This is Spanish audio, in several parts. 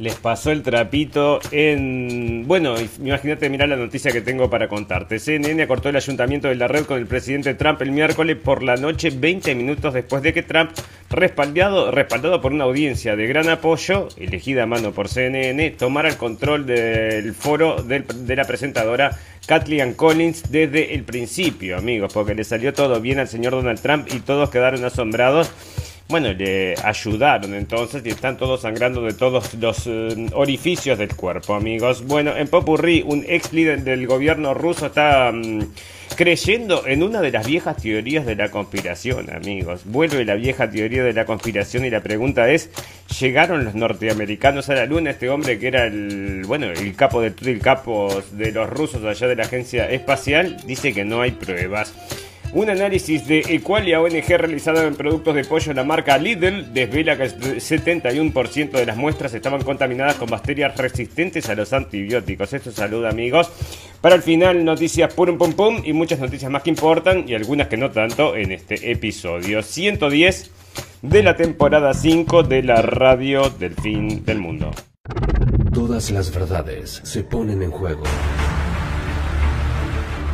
les pasó el trapito en... Bueno, imagínate, mirar la noticia que tengo para contarte. CNN acortó el ayuntamiento de la red con el presidente Trump el miércoles por la noche, 20 minutos después de que Trump, respaldado, respaldado por una audiencia de gran apoyo, elegida a mano por CNN, tomara el control del foro de la presentadora Kathleen Collins desde el principio, amigos, porque le salió todo bien al señor Donald Trump y todos quedaron asombrados bueno, le ayudaron entonces y están todos sangrando de todos los eh, orificios del cuerpo, amigos. Bueno, en Popurrí, un ex líder del gobierno ruso está mm, creyendo en una de las viejas teorías de la conspiración, amigos. Vuelve la vieja teoría de la conspiración y la pregunta es, ¿llegaron los norteamericanos a la luna? Este hombre que era el, bueno, el capo de el capo de los rusos allá de la agencia espacial dice que no hay pruebas. Un análisis de Equalia ONG realizado en productos de pollo de la marca Lidl desvela que el 71% de las muestras estaban contaminadas con bacterias resistentes a los antibióticos. Esto salud amigos. Para el final, noticias pum pum pum y muchas noticias más que importan y algunas que no tanto en este episodio 110 de la temporada 5 de la radio del fin del mundo. Todas las verdades se ponen en juego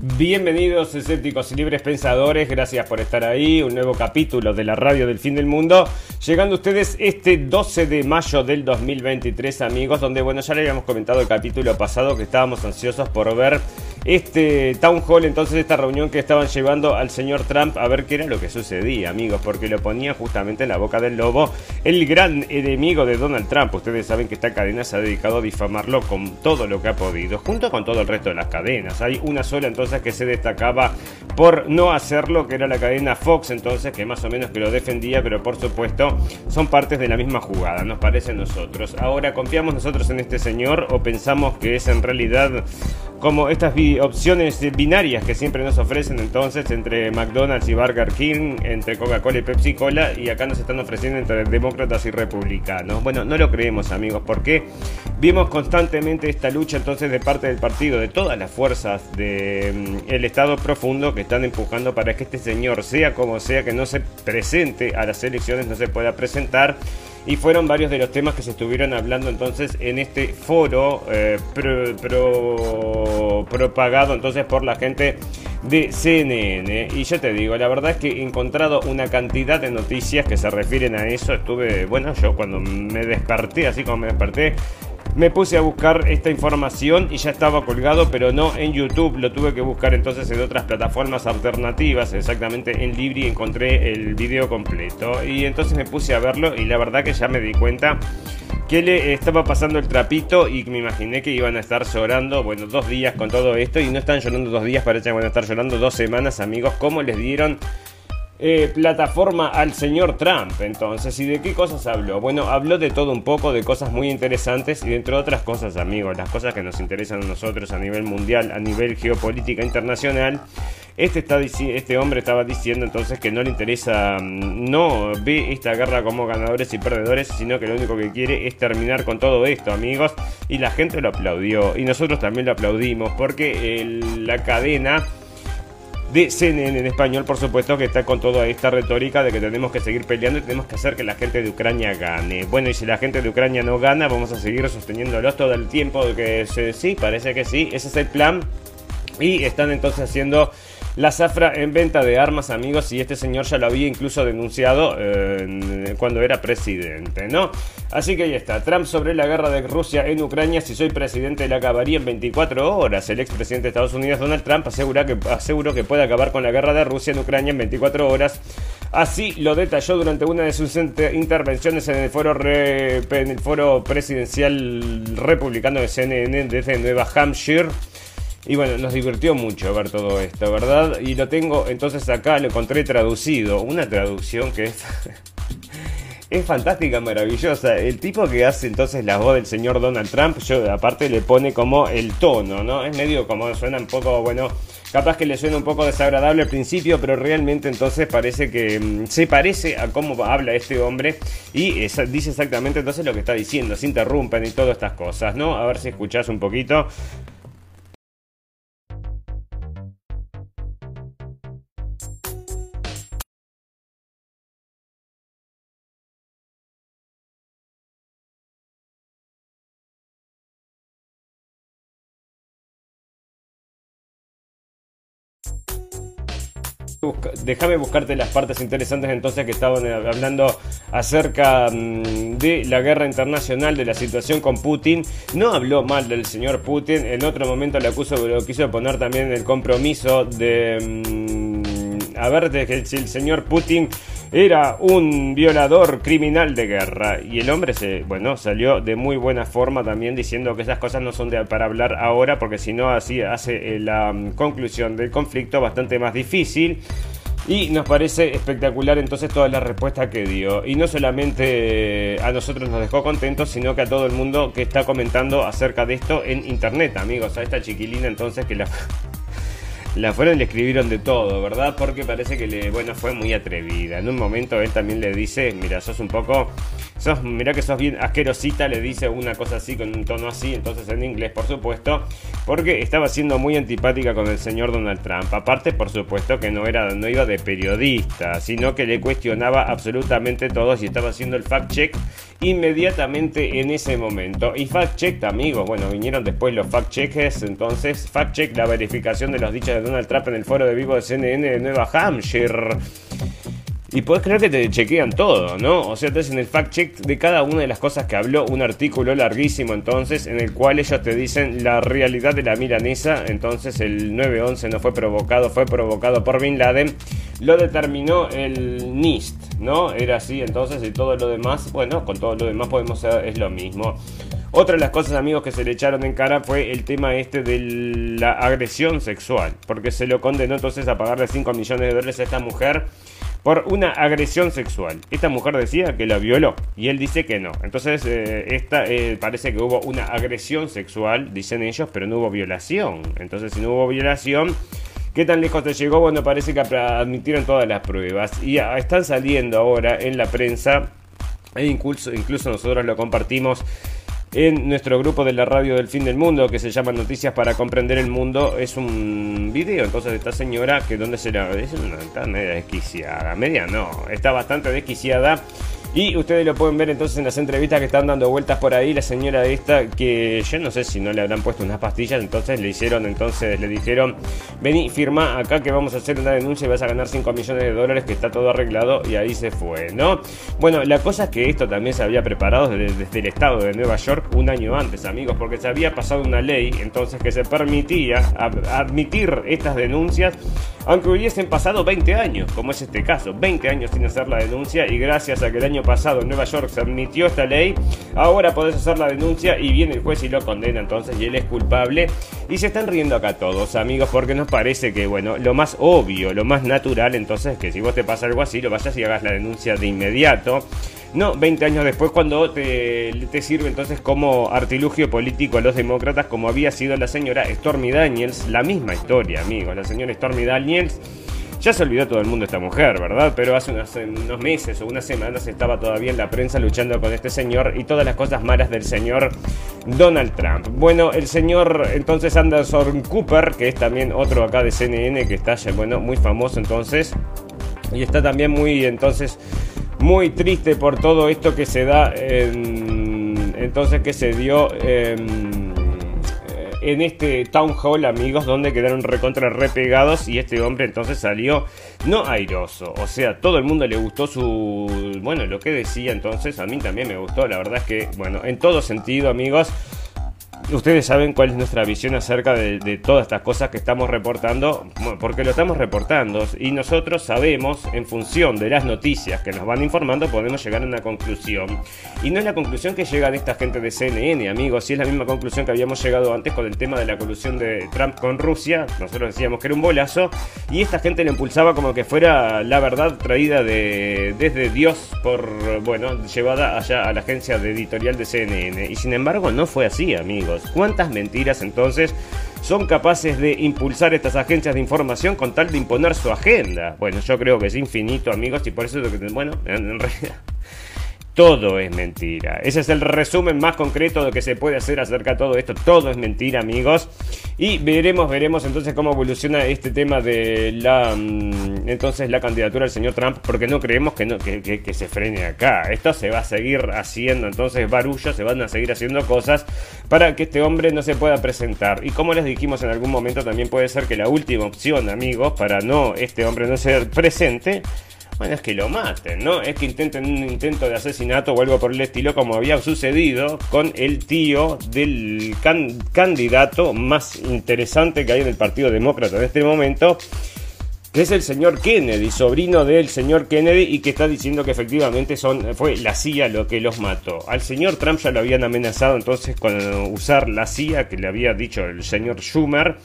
Bienvenidos escépticos y libres pensadores, gracias por estar ahí, un nuevo capítulo de la radio del fin del mundo, llegando a ustedes este 12 de mayo del 2023 amigos, donde bueno ya le habíamos comentado el capítulo pasado que estábamos ansiosos por ver este town hall, entonces esta reunión que estaban llevando al señor Trump a ver qué era lo que sucedía amigos, porque lo ponía justamente en la boca del lobo el gran enemigo de Donald Trump, ustedes saben que esta cadena se ha dedicado a difamarlo con todo lo que ha podido, junto con todo el resto de las cadenas, hay una sola entonces que se destacaba por no hacerlo, que era la cadena Fox, entonces, que más o menos que lo defendía, pero por supuesto son partes de la misma jugada, nos parece a nosotros. Ahora, ¿confiamos nosotros en este señor o pensamos que es en realidad como estas opciones binarias que siempre nos ofrecen entonces entre McDonald's y Burger King, entre Coca-Cola y Pepsi Cola, y acá nos están ofreciendo entre demócratas y republicanos. Bueno, no lo creemos amigos, porque vimos constantemente esta lucha entonces de parte del partido, de todas las fuerzas del mm, Estado profundo que están empujando para que este señor, sea como sea, que no se presente a las elecciones, no se pueda presentar y fueron varios de los temas que se estuvieron hablando entonces en este foro eh, propagado entonces por la gente de CNN. Y ya te digo, la verdad es que he encontrado una cantidad de noticias que se refieren a eso. Estuve, bueno, yo cuando me desperté, así como me desperté, me puse a buscar esta información y ya estaba colgado, pero no en YouTube. Lo tuve que buscar entonces en otras plataformas alternativas, exactamente en Libri encontré el video completo. Y entonces me puse a verlo y la verdad que ya me di cuenta que le estaba pasando el trapito y me imaginé que iban a estar llorando, bueno, dos días con todo esto y no están llorando dos días, parece que van a estar llorando dos semanas, amigos, ¿cómo les dieron eh, plataforma al señor Trump. Entonces, ¿y de qué cosas habló? Bueno, habló de todo un poco, de cosas muy interesantes y entre otras cosas, amigos, las cosas que nos interesan a nosotros a nivel mundial, a nivel geopolítica internacional. Este, está, este hombre estaba diciendo entonces que no le interesa, mm, no ve esta guerra como ganadores y perdedores, sino que lo único que quiere es terminar con todo esto, amigos. Y la gente lo aplaudió y nosotros también lo aplaudimos porque la cadena de CNN en español, por supuesto, que está con toda esta retórica de que tenemos que seguir peleando y tenemos que hacer que la gente de Ucrania gane. Bueno, y si la gente de Ucrania no gana, vamos a seguir sosteniéndolos todo el tiempo, que sí, parece que sí, ese es el plan. Y están entonces haciendo la zafra en venta de armas, amigos, y este señor ya lo había incluso denunciado eh, cuando era presidente, ¿no? Así que ahí está, Trump sobre la guerra de Rusia en Ucrania, si soy presidente la acabaría en 24 horas. El expresidente de Estados Unidos, Donald Trump, asegura que, aseguró que puede acabar con la guerra de Rusia en Ucrania en 24 horas. Así lo detalló durante una de sus intervenciones en el foro, en el foro presidencial republicano de CNN desde Nueva Hampshire. Y bueno, nos divirtió mucho ver todo esto, ¿verdad? Y lo tengo, entonces acá lo encontré traducido. Una traducción que es... es fantástica, maravillosa. El tipo que hace entonces la voz del señor Donald Trump, yo aparte le pone como el tono, ¿no? Es medio como suena un poco, bueno, capaz que le suena un poco desagradable al principio, pero realmente entonces parece que mm, se parece a cómo habla este hombre y dice exactamente entonces lo que está diciendo, se interrumpen y todas estas cosas, ¿no? A ver si escuchás un poquito. Déjame buscarte las partes interesantes entonces que estaban eh, hablando acerca mm, de la guerra internacional, de la situación con Putin. No habló mal del señor Putin, en otro momento le acusó, lo quiso poner también el compromiso de... Mm, a ver, que el señor Putin era un violador criminal de guerra. Y el hombre se, bueno, salió de muy buena forma también diciendo que esas cosas no son para hablar ahora, porque si no, así hace eh, la mm, conclusión del conflicto bastante más difícil. Y nos parece espectacular entonces toda la respuesta que dio. Y no solamente a nosotros nos dejó contentos, sino que a todo el mundo que está comentando acerca de esto en internet, amigos. A esta chiquilina entonces que la la fueron y le escribieron de todo, ¿verdad? Porque parece que le, bueno, fue muy atrevida. En un momento él también le dice, mira, sos un poco, sos, mira que sos bien asquerosita, le dice una cosa así, con un tono así, entonces en inglés, por supuesto, porque estaba siendo muy antipática con el señor Donald Trump. Aparte, por supuesto, que no era, no iba de periodista, sino que le cuestionaba absolutamente todo y estaba haciendo el fact check inmediatamente en ese momento. Y fact check, amigos, bueno, vinieron después los fact checkers, entonces fact check la verificación de los dichos de Donald Trump en el foro de vivo de CNN de Nueva Hampshire. Y podés creer que te chequean todo, ¿no? O sea, te hacen el fact check de cada una de las cosas que habló, un artículo larguísimo entonces, en el cual ellos te dicen la realidad de la milanesa, entonces el 9-11 no fue provocado, fue provocado por Bin Laden, lo determinó el NIST, ¿no? Era así, entonces, y todo lo demás, bueno, con todo lo demás podemos ser, es lo mismo. Otra de las cosas, amigos, que se le echaron en cara fue el tema este de la agresión sexual, porque se lo condenó entonces a pagarle 5 millones de dólares a esta mujer por una agresión sexual. Esta mujer decía que la violó y él dice que no. Entonces, eh, esta eh, parece que hubo una agresión sexual, dicen ellos, pero no hubo violación. Entonces, si no hubo violación, ¿Qué tan lejos te llegó? Bueno, parece que admitieron todas las pruebas y están saliendo ahora en la prensa e incluso, incluso nosotros lo compartimos en nuestro grupo de la radio del fin del mundo que se llama Noticias para comprender el mundo. Es un video entonces de esta señora que donde se la... Es una está media desquiciada, media no, está bastante desquiciada y ustedes lo pueden ver entonces en las entrevistas que están dando vueltas por ahí. La señora esta, que yo no sé si no le habrán puesto unas pastillas, entonces le hicieron, entonces le dijeron, vení, firma acá que vamos a hacer una denuncia y vas a ganar 5 millones de dólares, que está todo arreglado, y ahí se fue, ¿no? Bueno, la cosa es que esto también se había preparado desde, desde el estado de Nueva York un año antes, amigos, porque se había pasado una ley entonces que se permitía admitir estas denuncias, aunque hubiesen pasado 20 años, como es este caso, 20 años sin hacer la denuncia, y gracias a que el año pasado en Nueva York se admitió esta ley, ahora podés hacer la denuncia y viene el juez y lo condena entonces y él es culpable. Y se están riendo acá todos, amigos, porque nos parece que, bueno, lo más obvio, lo más natural entonces es que si vos te pasa algo así, lo vayas y hagas la denuncia de inmediato. No, 20 años después cuando te, te, sirve entonces como artilugio político a los demócratas como había sido la señora Stormy Daniels, la misma historia amigos, la señora Stormy Daniels ya se olvidó todo el mundo esta mujer, ¿verdad? Pero hace unos, unos, meses o unas semanas estaba todavía en la prensa luchando con este señor y todas las cosas malas del señor Donald Trump. Bueno, el señor entonces Anderson Cooper, que es también otro acá de CNN que está, bueno, muy famoso entonces. Y está también muy, entonces, muy triste por todo esto que se da en, entonces que se dio en este town hall, amigos, donde quedaron recontra repegados y este hombre entonces salió no airoso. O sea, todo el mundo le gustó su... Bueno, lo que decía entonces, a mí también me gustó. La verdad es que, bueno, en todo sentido, amigos, ustedes saben cuál es nuestra visión acerca de, todas estas cosas que estamos reportando, porque lo estamos reportando y nosotros sabemos, en función de las noticias que nos van informando, podemos llegar a una conclusión. Y no es la conclusión que llega de esta gente de CNN, amigos, si es la misma conclusión que habíamos llegado antes con el tema de la colusión de Trump con Rusia, nosotros decíamos que era un bolazo, y esta gente le impulsaba como que fuera la verdad traída de, desde Dios por, bueno, llevada allá a la agencia de editorial de CNN. Y sin embargo no fue así, amigos. ¿Cuántas mentiras entonces son capaces de impulsar estas agencias de información con tal de imponer su agenda? Bueno, yo creo que es infinito, amigos, y por eso, bueno, en realidad todo es mentira. Ese es el resumen más concreto de que se puede hacer acerca de todo esto. Todo es mentira, amigos. Y veremos, veremos entonces cómo evoluciona este tema de la mm, entonces la candidatura del señor Trump, porque no creemos que, no, que, se frene acá. Esto se va a seguir haciendo, entonces barullo, se van a seguir haciendo cosas para que este hombre no se pueda presentar. Y como les dijimos en algún momento, también puede ser que la última opción, amigos, para no este hombre no ser presente bueno, es que lo maten, ¿no? Es que intenten un intento de asesinato o algo por el estilo, como había sucedido con el tío del candidato más interesante que hay en el Partido Demócrata en este momento, que es el señor Kennedy, sobrino del señor Kennedy, y que está diciendo que efectivamente fue la CIA lo que los mató. Al señor Trump ya lo habían amenazado entonces con usar la CIA, que le había dicho el señor Schumer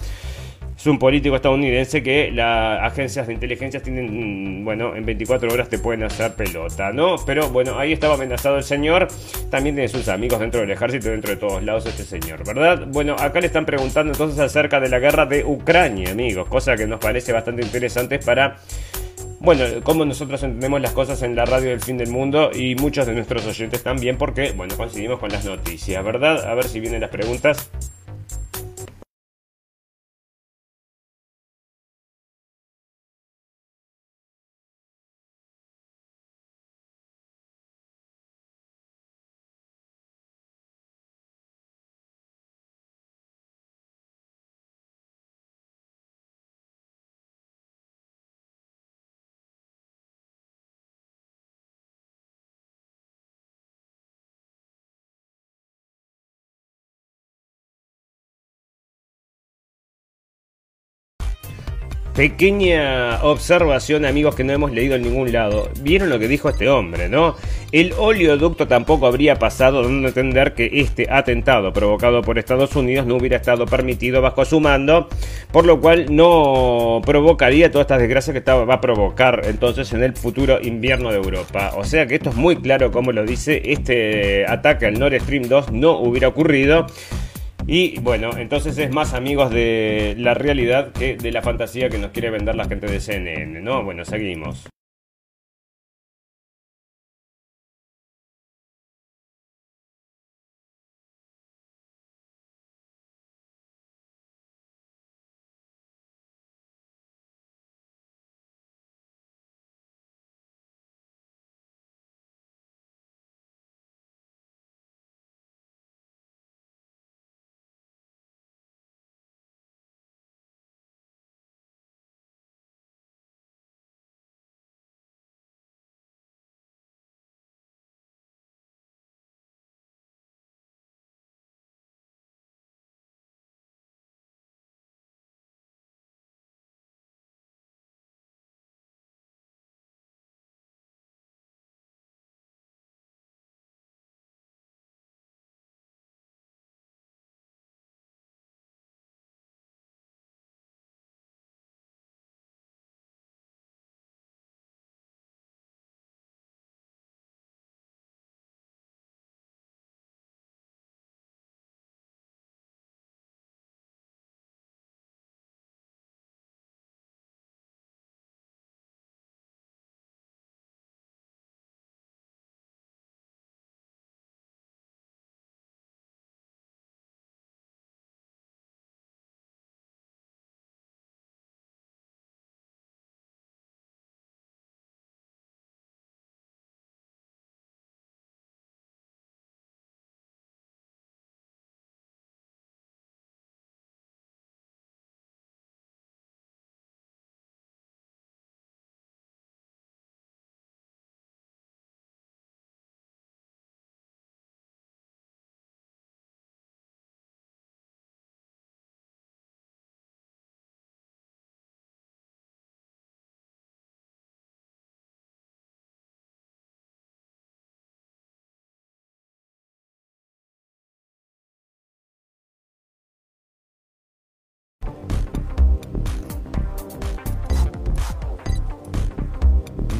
es un político estadounidense que las agencias de inteligencia tienen, mm, bueno, en 24 horas te pueden hacer pelota, ¿no? Pero bueno, ahí estaba amenazado el señor. También tiene sus amigos dentro del ejército, dentro de todos lados este señor, ¿verdad? Bueno, acá le están preguntando entonces acerca de la guerra de Ucrania, amigos, cosa que nos parece bastante interesante para bueno, cómo nosotros entendemos las cosas en la radio del fin del mundo y muchos de nuestros oyentes también porque, bueno, coincidimos con las noticias, ¿verdad? A ver si vienen las preguntas. Pequeña observación, amigos, que no hemos leído en ningún lado. Vieron lo que dijo este hombre, ¿no? El oleoducto tampoco habría pasado, dando entender que este atentado provocado por Estados Unidos no hubiera estado permitido bajo su mando, por lo cual no provocaría todas estas desgracias que estaba, va a provocar entonces en el futuro invierno de Europa. O sea que esto es muy claro como lo dice, este ataque al Nord Stream 2 no hubiera ocurrido. Y bueno, entonces es más amigos de la realidad que de la fantasía que nos quiere vender la gente de CNN, ¿no? Bueno, seguimos.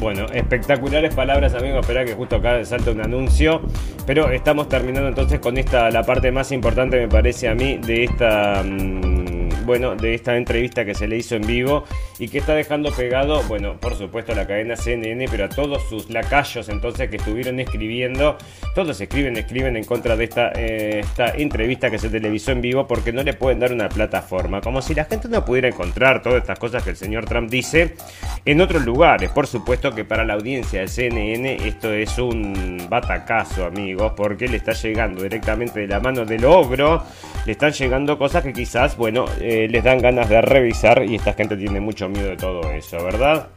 Bueno, espectaculares palabras, amigos. Espera que justo acá salta un anuncio. Pero estamos terminando entonces con esta, la parte más importante, me parece a mí, de esta. Mm, bueno, de esta entrevista que se le hizo en vivo y que está dejando pegado, bueno, por supuesto la cadena CNN, pero a todos sus lacayos entonces que estuvieron escribiendo, todos escriben, escriben en contra de esta, eh, esta entrevista que se televisó en vivo porque no le pueden dar una plataforma, como si la gente no pudiera encontrar todas estas cosas que el señor Trump dice en otros lugares. Por supuesto que para la audiencia de CNN esto es un batacazo, amigos, porque le está llegando directamente de la mano del ogro, le están llegando cosas que quizás, bueno, eh, les dan ganas de revisar y esta gente tiene mucho miedo de todo eso, ¿verdad?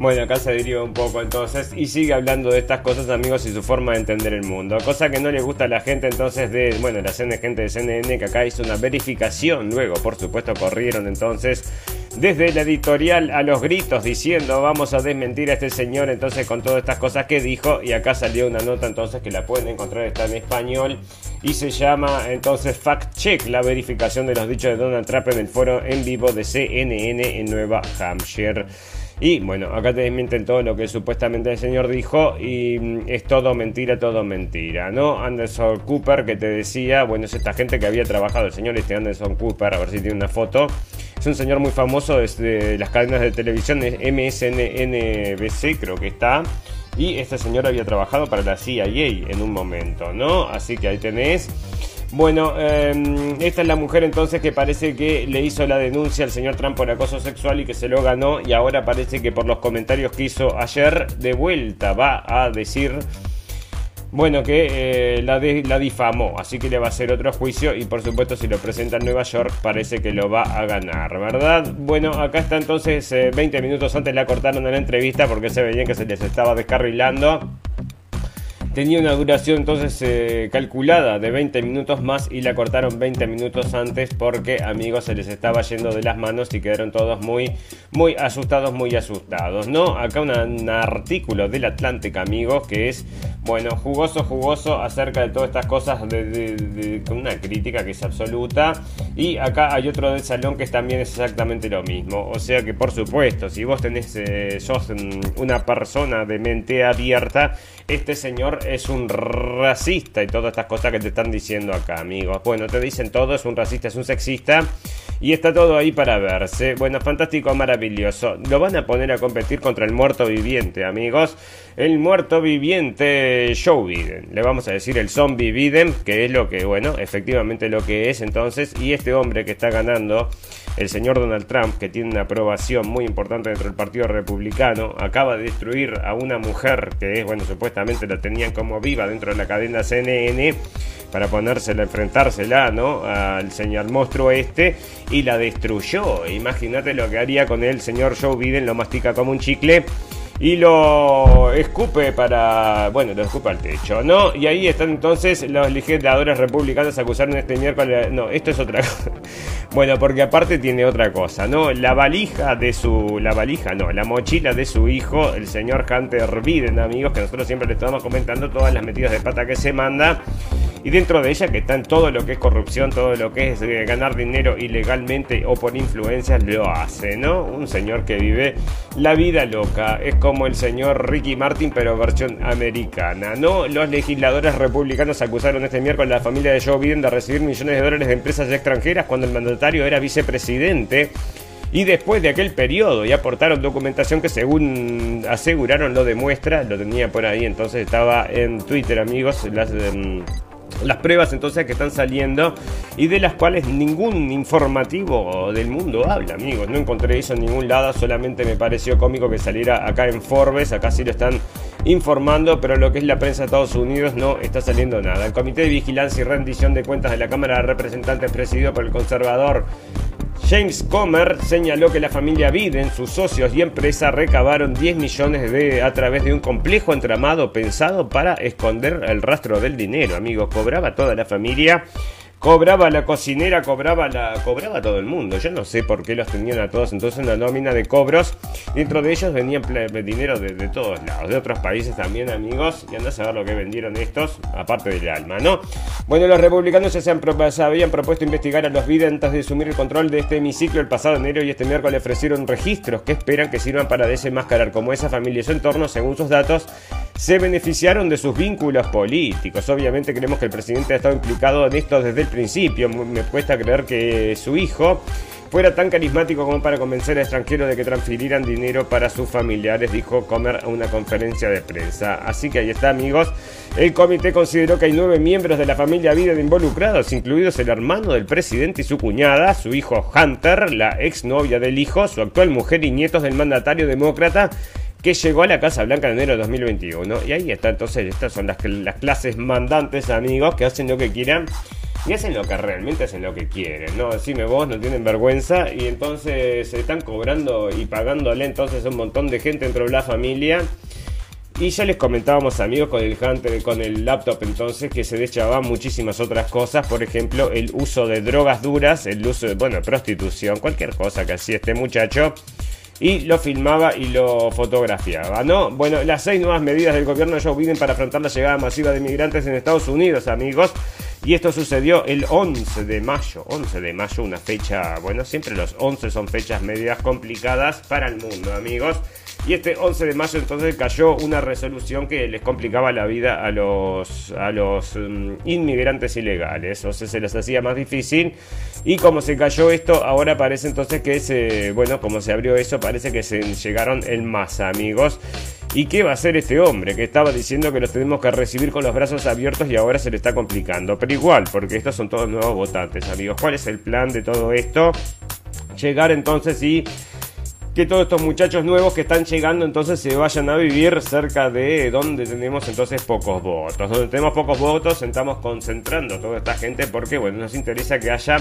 Bueno, acá se deriva un poco entonces y sigue hablando de estas cosas, amigos, y su forma de entender el mundo. Cosa que no le gusta a la gente entonces de, bueno, la gente de CNN que acá hizo una verificación. Luego, por supuesto, corrieron entonces desde la editorial a los gritos diciendo vamos a desmentir a este señor entonces con todas estas cosas que dijo. Y acá salió una nota entonces que la pueden encontrar, está en español y se llama entonces Fact Check, la verificación de los dichos de Donald Trump en el foro en vivo de CNN en Nueva Hampshire. Y bueno, acá te desmienten todo lo que supuestamente el señor dijo y mm, es todo mentira, todo mentira, ¿no? Anderson Cooper que te decía, bueno, es esta gente que había trabajado, el señor este Anderson Cooper, a ver si tiene una foto. Es un señor muy famoso desde las cadenas de televisión, MSNBC creo que está. Y este señor había trabajado para la CIA en un momento, ¿no? Así que ahí tenés. Bueno, em, esta es la mujer entonces que parece que le hizo la denuncia al señor Trump por acoso sexual y que se lo ganó y ahora parece que por los comentarios que hizo ayer de vuelta va a decir bueno, que eh, la, la, difamó, así que le va a hacer otro juicio y por supuesto si lo presenta en Nueva York parece que lo va a ganar, ¿verdad? Bueno, acá está entonces 20 eh, minutos antes la cortaron en la entrevista porque se veía que se les estaba descarrilando tenía una duración entonces eh, calculada de 20 minutos más y la cortaron 20 minutos antes porque amigos se les estaba yendo de las manos y quedaron todos muy muy asustados muy asustados no acá un artículo del Atlantic amigos que es bueno jugoso jugoso acerca de todas estas cosas de, con una crítica que es absoluta. Y acá hay otro del salón que también es exactamente lo mismo. O sea que por supuesto si vos tenés eh, sos una persona de mente abierta este señor es un racista y todas estas cosas que te están diciendo acá, amigos. Bueno, te dicen todo, es un racista, es un sexista y está todo ahí para verse. Bueno, fantástico, maravilloso. Lo van a poner a competir contra el muerto viviente, amigos. El muerto viviente Joe Biden. Le vamos a decir el zombie Biden, que es lo que, bueno, efectivamente lo que es entonces. Y este hombre que está ganando el señor Donald Trump, que tiene una aprobación muy importante dentro del Partido Republicano, acaba de destruir a una mujer que es, bueno, supuestamente la tenían como viva dentro de la cadena CNN para ponérsela, enfrentársela, ¿no? Al señor monstruo este y la destruyó. Imagínate lo que haría con el señor Joe Biden, lo mastica como un chicle y lo escupe para, bueno, lo escupe al techo, ¿no? Y ahí están entonces los legisladores republicanos acusaron este miércoles, no, esto es otra cosa. Bueno, porque aparte tiene otra cosa, ¿no? La valija de su, la valija, no, la mochila de su hijo, el señor Hunter Biden, amigos, que nosotros siempre le estamos comentando todas las metidas de pata que se manda. y dentro de ella que están todo lo que es corrupción, todo lo que es eh, ganar dinero ilegalmente o por influencias, lo hace, ¿no? Un señor que vive la vida loca, es como el señor Ricky Martin, pero versión americana, ¿no? Los legisladores republicanos acusaron este miércoles a la familia de Joe Biden de recibir millones de dólares de empresas extranjeras cuando el mandatario era vicepresidente y después de aquel periodo y aportaron documentación que según aseguraron lo demuestra, lo tenía por ahí, entonces estaba en Twitter amigos, las... Em, las pruebas entonces que están saliendo y de las cuales ningún informativo del mundo habla, amigos. No encontré eso en ningún lado, solamente me pareció cómico que saliera acá en Forbes, acá sí lo están informando, pero lo que es la prensa de Estados Unidos no está saliendo nada. El Comité de Vigilancia y Rendición de Cuentas de la Cámara de Representantes presidido por el conservador James Comer señaló que la familia Biden, sus socios y empresa recabaron 10 millones de a través de un complejo entramado pensado para esconder el rastro del dinero. Amigos, cobraba toda la familia Cobraba la cocinera, cobraba la cobraba todo el mundo. Yo no sé por qué los tenían a todos entonces una nómina de cobros. Dentro de ellos venían dinero de, todos lados, de otros países también, amigos. Y anda a saber lo que vendieron estos, aparte del alma, ¿no? Bueno, los republicanos ya se, han, habían propuesto investigar a los Biden antes de asumir el control de este hemiciclo el pasado enero y este miércoles le ofrecieron registros que esperan que sirvan para desenmascarar como esa familia y su entorno, según sus datos, se beneficiaron de sus vínculos políticos. Obviamente creemos que el presidente ha estado implicado en esto desde el principio. Me cuesta creer que su hijo fuera tan carismático como para convencer a extranjeros de que transfirieran dinero para sus familiares, dijo Comer a una conferencia de prensa. Así que ahí está, amigos. El comité consideró que hay nueve miembros de la familia Biden involucrados, incluidos el hermano del presidente y su cuñada, su hijo Hunter, la exnovia del hijo, su actual mujer y nietos del mandatario demócrata que llegó a la Casa Blanca en enero de 2021. Y ahí está, entonces, estas son las, las clases mandantes, amigos, que hacen lo que quieran. Y hacen lo que realmente hacen lo que quieren, ¿no? Decime vos, no tienen vergüenza. Y entonces se están cobrando y pagándole entonces a un montón de gente dentro de la familia. Y ya les comentábamos amigos con el Hunter, con el laptop entonces que se dechaban muchísimas otras cosas, por ejemplo el uso de drogas duras, el uso de, bueno, prostitución, cualquier cosa que hacía este muchacho y lo filmaba y lo fotografiaba, ¿no? Bueno, las seis nuevas medidas del gobierno de Joe para afrontar la llegada masiva de inmigrantes en Estados Unidos, amigos. Y esto sucedió el 11 de mayo. 11 de mayo, una fecha, bueno, siempre los 11 son fechas medidas complicadas para el mundo, amigos. Y este 11 de mayo entonces cayó una resolución que les complicaba la vida a los, a los mm, inmigrantes ilegales. O sea, se les hacía más difícil. Y como se cayó esto, ahora parece entonces que se, bueno, como se abrió eso, parece que se llegaron en masa, amigos. ¿Y qué va a hacer este hombre que estaba diciendo que los tenemos que recibir con los brazos abiertos y ahora se le está complicando? Pero igual, porque estos son todos nuevos votantes, amigos. ¿Cuál es el plan de todo esto? Llegar entonces y que todos estos muchachos nuevos que están llegando entonces se vayan a vivir cerca de donde tenemos entonces pocos votos. Donde tenemos pocos votos, estamos concentrando toda esta gente porque bueno, nos interesa que haya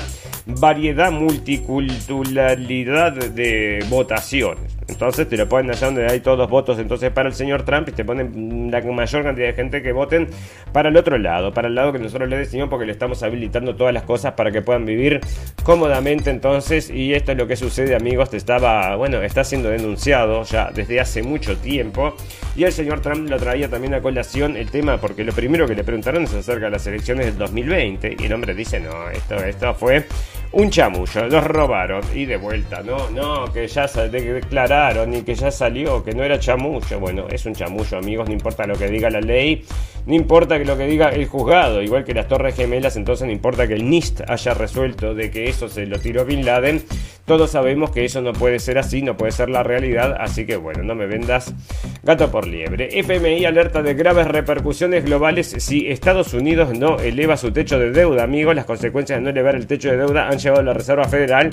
variedad, multiculturalidad de votaciones. Entonces te lo ponen allá donde hay todos votos entonces para el señor Trump y te ponen la mayor cantidad de gente que voten para el otro lado, para el lado que nosotros le decimos porque le estamos habilitando todas las cosas para que puedan vivir cómodamente entonces y esto es lo que sucede amigos, te estaba, bueno, está siendo denunciado ya desde hace mucho tiempo y el señor Trump lo traía también a colación el tema porque lo primero que le preguntaron es acerca de las elecciones del 2020 y el hombre dice no, esto, esto fue un chamullo, los robaron y de vuelta, no, no, que ya declararon y que ya salió, que no era chamullo. Bueno, es un chamullo, amigos, no importa lo que diga la ley, no importa lo que diga el juzgado, igual que las Torres Gemelas, entonces no importa que el NIST haya resuelto de que eso se lo tiró Bin Laden, todos sabemos que eso no puede ser así, no puede ser la realidad, así que bueno, no me vendas gato por liebre. FMI alerta de graves repercusiones globales si Estados Unidos no eleva su techo de deuda, amigos, las consecuencias de no elevar el techo de deuda han llevado la Reserva Federal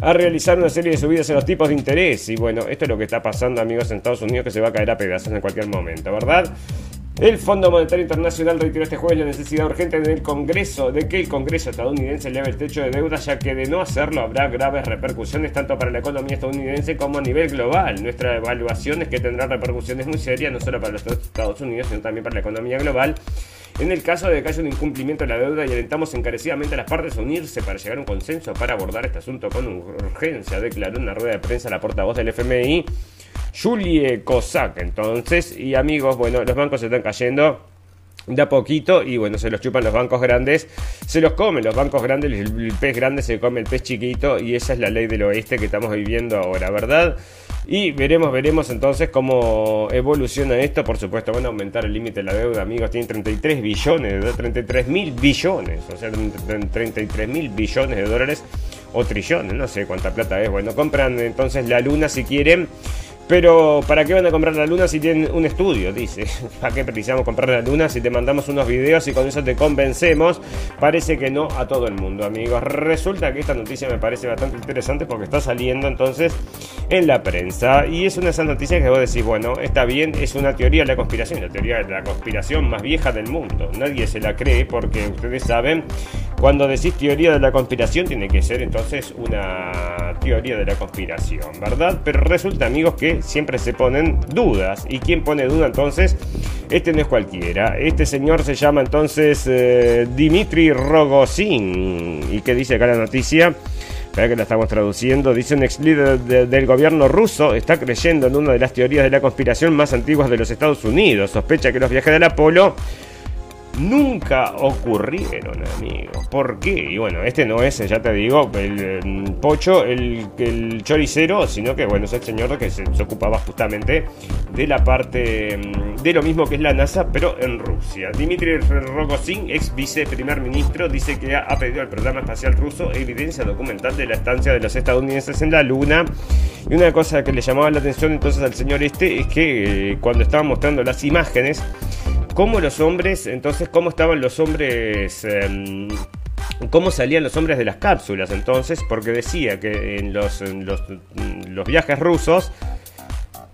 a realizar una serie de subidas en los tipos de interés. Y bueno, esto es lo que está pasando, amigos, en Estados Unidos, que se va a caer a pedazos en cualquier momento, ¿verdad? El Fondo Monetario Internacional reiteró este jueves la necesidad urgente del Congreso de que el Congreso estadounidense eleve el techo de deuda, ya que de no hacerlo habrá graves repercusiones tanto para la economía estadounidense como a nivel global. Nuestra evaluación es que tendrá repercusiones muy serias no solo para los Estados Unidos, sino también para la economía global. En el caso de que haya un incumplimiento de la deuda y alentamos encarecidamente a las partes a unirse para llegar a un consenso para abordar este asunto con urgencia, declaró en una rueda de prensa la portavoz del FMI. Julie Cossack, entonces, y amigos, bueno, los bancos se están cayendo. de a poquito y bueno, se los chupan los bancos grandes, se los comen los bancos grandes, el, pez grande se come el pez chiquito y esa es la ley del oeste que estamos viviendo ahora, ¿verdad? Y veremos, veremos entonces cómo evoluciona esto. Por supuesto, van a aumentar el límite de la deuda, amigos. Tienen 33 billones, 33 mil billones, o sea, 33 mil billones de dólares o trillones, no sé cuánta plata es. Bueno, compran entonces la luna si quieren pero, ¿para qué van a comprar la luna si tienen un estudio? Dice. ¿Para qué precisamos comprar la luna si te mandamos unos videos y con eso te convencemos? Parece que no a todo el mundo, amigos. Resulta que esta noticia me parece bastante interesante porque está saliendo entonces en la prensa. Y es una de esas noticias que vos decís, bueno, está bien, es una teoría de la conspiración, la teoría de la conspiración más vieja del mundo. Nadie se la cree porque ustedes saben, cuando decís teoría de la conspiración, tiene que ser entonces una teoría de la conspiración, ¿verdad? Pero resulta, amigos, que siempre se ponen dudas. ¿Y quién pone duda entonces? Este no es cualquiera. Este señor se llama entonces eh, Dimitri Rogozin. ¿Y qué dice acá la noticia? Espera que la estamos traduciendo. Dice un ex líder del gobierno ruso está creyendo en una de las teorías de la conspiración más antiguas de los Estados Unidos. Sospecha que los viajes del Apolo nunca ocurrieron, amigos. ¿Por qué? Y bueno, este no es, ya te digo, el, mm, pocho, el, el, choricero, sino que bueno, es el señor que se, ocupaba justamente de la parte mm, de lo mismo que es la NASA, pero en Rusia. Dmitry Rogozin, ex viceprimer ministro, dice que ha, pedido al programa espacial ruso evidencia documental de la estancia de los estadounidenses en la Luna. Y una cosa que le llamaba la atención entonces al señor este es que eh, cuando estaba mostrando las imágenes, cómo los hombres, entonces, cómo estaban los hombres... Em, cómo salían los hombres de las cápsulas entonces, porque decía que en los, los viajes rusos